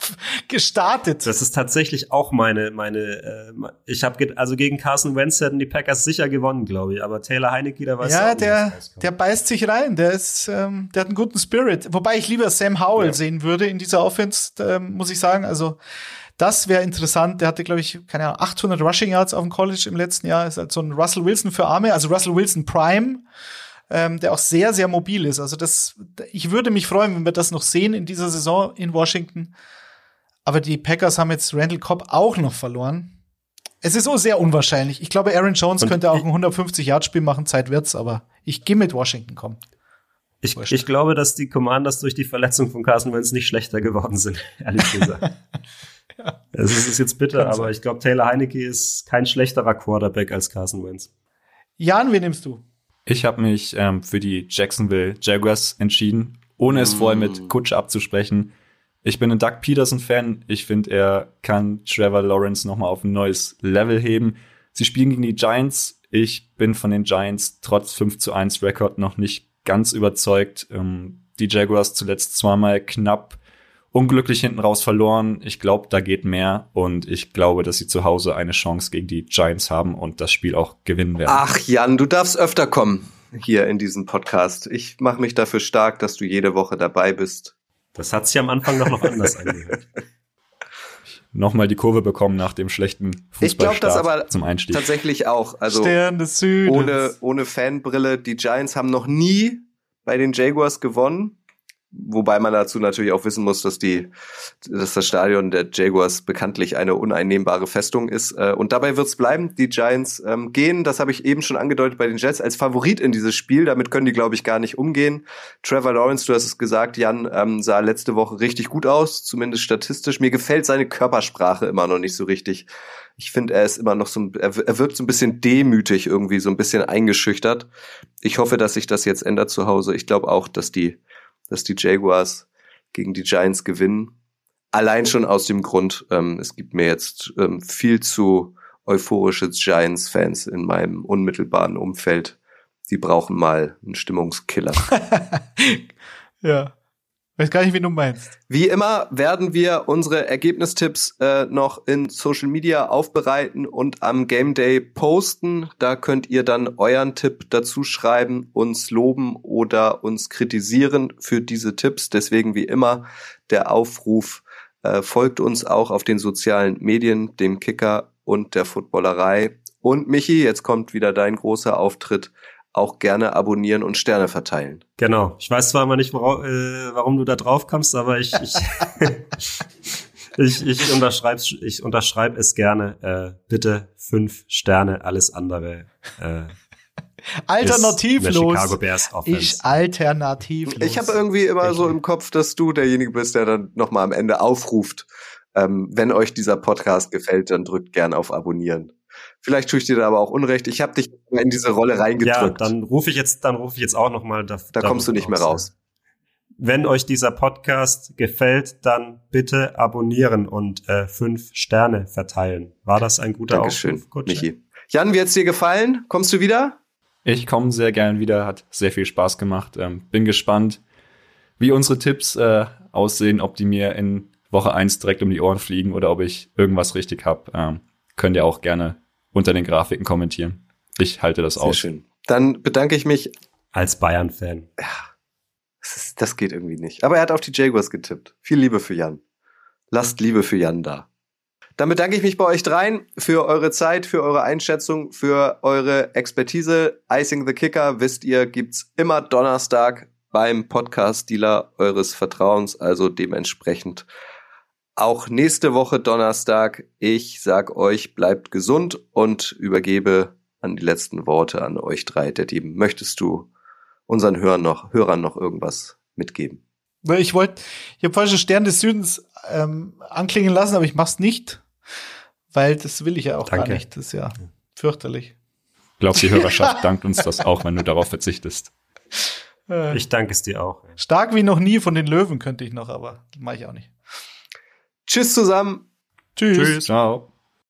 gestartet. Das ist tatsächlich auch meine meine. Äh, ich habe also gegen Carson Wentz hätten die Packers sicher gewonnen, glaube ich. Aber Taylor Heineke, da weiß ja, der der beißt sich rein. Der ist, ähm, der hat einen guten Spirit. Wobei ich lieber Sam Howell ja. sehen würde in dieser Offense, äh, muss ich sagen. Also das wäre interessant. Der hatte, glaube ich, keine Ahnung, 800 Rushing Yards auf dem College im letzten Jahr. Ist halt so ein Russell Wilson für Arme, also Russell Wilson Prime ähm, der auch sehr, sehr mobil ist. Also das, ich würde mich freuen, wenn wir das noch sehen in dieser Saison in Washington. Aber die Packers haben jetzt Randall Cobb auch noch verloren. Es ist so sehr unwahrscheinlich. Ich glaube, Aaron Jones Und könnte auch ein 150-Yard-Spiel machen, Zeit wird's, aber ich gehe mit Washington kommen. Ich, ich glaube, dass die Commanders durch die Verletzung von Carson Wentz nicht schlechter geworden sind, (laughs) ehrlich gesagt. (laughs) ja. Es ist jetzt bitter, aber ich glaube, Taylor Heineke ist kein schlechterer Quarterback als Carson Wentz. Jan, wen nimmst du? Ich habe mich ähm, für die Jacksonville Jaguars entschieden, ohne es mm. vorher mit Kutsch abzusprechen. Ich bin ein Doug Peterson-Fan. Ich finde, er kann Trevor Lawrence nochmal auf ein neues Level heben. Sie spielen gegen die Giants. Ich bin von den Giants trotz 5 zu 1 Rekord noch nicht ganz überzeugt. Ähm, die Jaguars zuletzt zweimal knapp unglücklich hinten raus verloren. Ich glaube, da geht mehr und ich glaube, dass sie zu Hause eine Chance gegen die Giants haben und das Spiel auch gewinnen werden. Ach Jan, du darfst öfter kommen hier in diesem Podcast. Ich mache mich dafür stark, dass du jede Woche dabei bist. Das hat sich am Anfang noch, noch anders (laughs) angehört. Nochmal die Kurve bekommen nach dem schlechten Fußballstart ich glaube das aber zum Einstieg. Tatsächlich auch. Also Stern des Südens. Ohne, ohne Fanbrille. Die Giants haben noch nie bei den Jaguars gewonnen. Wobei man dazu natürlich auch wissen muss, dass die, dass das Stadion der Jaguars bekanntlich eine uneinnehmbare Festung ist. Äh, und dabei wird es bleiben. Die Giants ähm, gehen, das habe ich eben schon angedeutet bei den Jets, als Favorit in dieses Spiel. Damit können die, glaube ich, gar nicht umgehen. Trevor Lawrence, du hast es gesagt, Jan, ähm, sah letzte Woche richtig gut aus, zumindest statistisch. Mir gefällt seine Körpersprache immer noch nicht so richtig. Ich finde, er ist immer noch so, er, er wirkt so ein bisschen demütig irgendwie, so ein bisschen eingeschüchtert. Ich hoffe, dass sich das jetzt ändert zu Hause. Ich glaube auch, dass die dass die Jaguars gegen die Giants gewinnen. Allein schon aus dem Grund, ähm, es gibt mir jetzt ähm, viel zu euphorische Giants-Fans in meinem unmittelbaren Umfeld. Die brauchen mal einen Stimmungskiller. (laughs) ja. Weiß gar nicht, wie du meinst. Wie immer werden wir unsere Ergebnistipps äh, noch in Social Media aufbereiten und am Game Day posten. Da könnt ihr dann euren Tipp dazu schreiben, uns loben oder uns kritisieren für diese Tipps. Deswegen wie immer der Aufruf, äh, folgt uns auch auf den sozialen Medien, dem Kicker und der Footballerei. Und Michi, jetzt kommt wieder dein großer Auftritt auch gerne abonnieren und Sterne verteilen. Genau. Ich weiß zwar immer nicht, warum, äh, warum du da drauf kommst, aber ich, ich, (laughs) ich, ich unterschreibe ich unterschreib es gerne. Äh, bitte fünf Sterne, alles andere. Äh, Alternativlos. Ich alternativlos. Ich habe irgendwie immer so im Kopf, dass du derjenige bist, der dann nochmal am Ende aufruft. Ähm, wenn euch dieser Podcast gefällt, dann drückt gern auf Abonnieren. Vielleicht tue ich dir da aber auch Unrecht. Ich habe dich in diese Rolle reingedrückt. Ja, dann rufe ich jetzt, dann rufe ich jetzt auch noch mal. Da, da kommst du nicht mehr raus. Wenn euch dieser Podcast gefällt, dann bitte abonnieren und äh, fünf Sterne verteilen. War das ein guter Dankeschön, Aufruf, Michi. Jan, wie hat's dir gefallen? Kommst du wieder? Ich komme sehr gern wieder. Hat sehr viel Spaß gemacht. Ähm, bin gespannt, wie unsere Tipps äh, aussehen, ob die mir in Woche eins direkt um die Ohren fliegen oder ob ich irgendwas richtig habe. Ähm, könnt ihr auch gerne unter den Grafiken kommentieren. Ich halte das Sehr aus. Schön. Dann bedanke ich mich. Als Bayern-Fan. Ja, das, ist, das geht irgendwie nicht. Aber er hat auf die Jaguars getippt. Viel Liebe für Jan. Lasst Liebe für Jan da. Dann bedanke ich mich bei euch dreien für eure Zeit, für eure Einschätzung, für eure Expertise. Icing the Kicker, wisst ihr, gibt's immer Donnerstag beim Podcast-Dealer eures Vertrauens. Also dementsprechend auch nächste Woche Donnerstag. Ich sag euch, bleibt gesund und übergebe an die letzten Worte an euch drei. Der Team, möchtest du unseren Hörern noch, Hörern noch irgendwas mitgeben? Ich wollte, ich habe falsche Stern des Südens ähm, anklingen lassen, aber ich mach's nicht, weil das will ich ja auch Danke. gar nicht. Das ist ja fürchterlich. Ich glaube, die Hörerschaft (laughs) dankt uns das auch, wenn du darauf verzichtest. Äh. Ich danke es dir auch. Stark wie noch nie von den Löwen könnte ich noch, aber mache ich auch nicht. Tschüss zusammen. Tschüss. Tschüss. Ciao.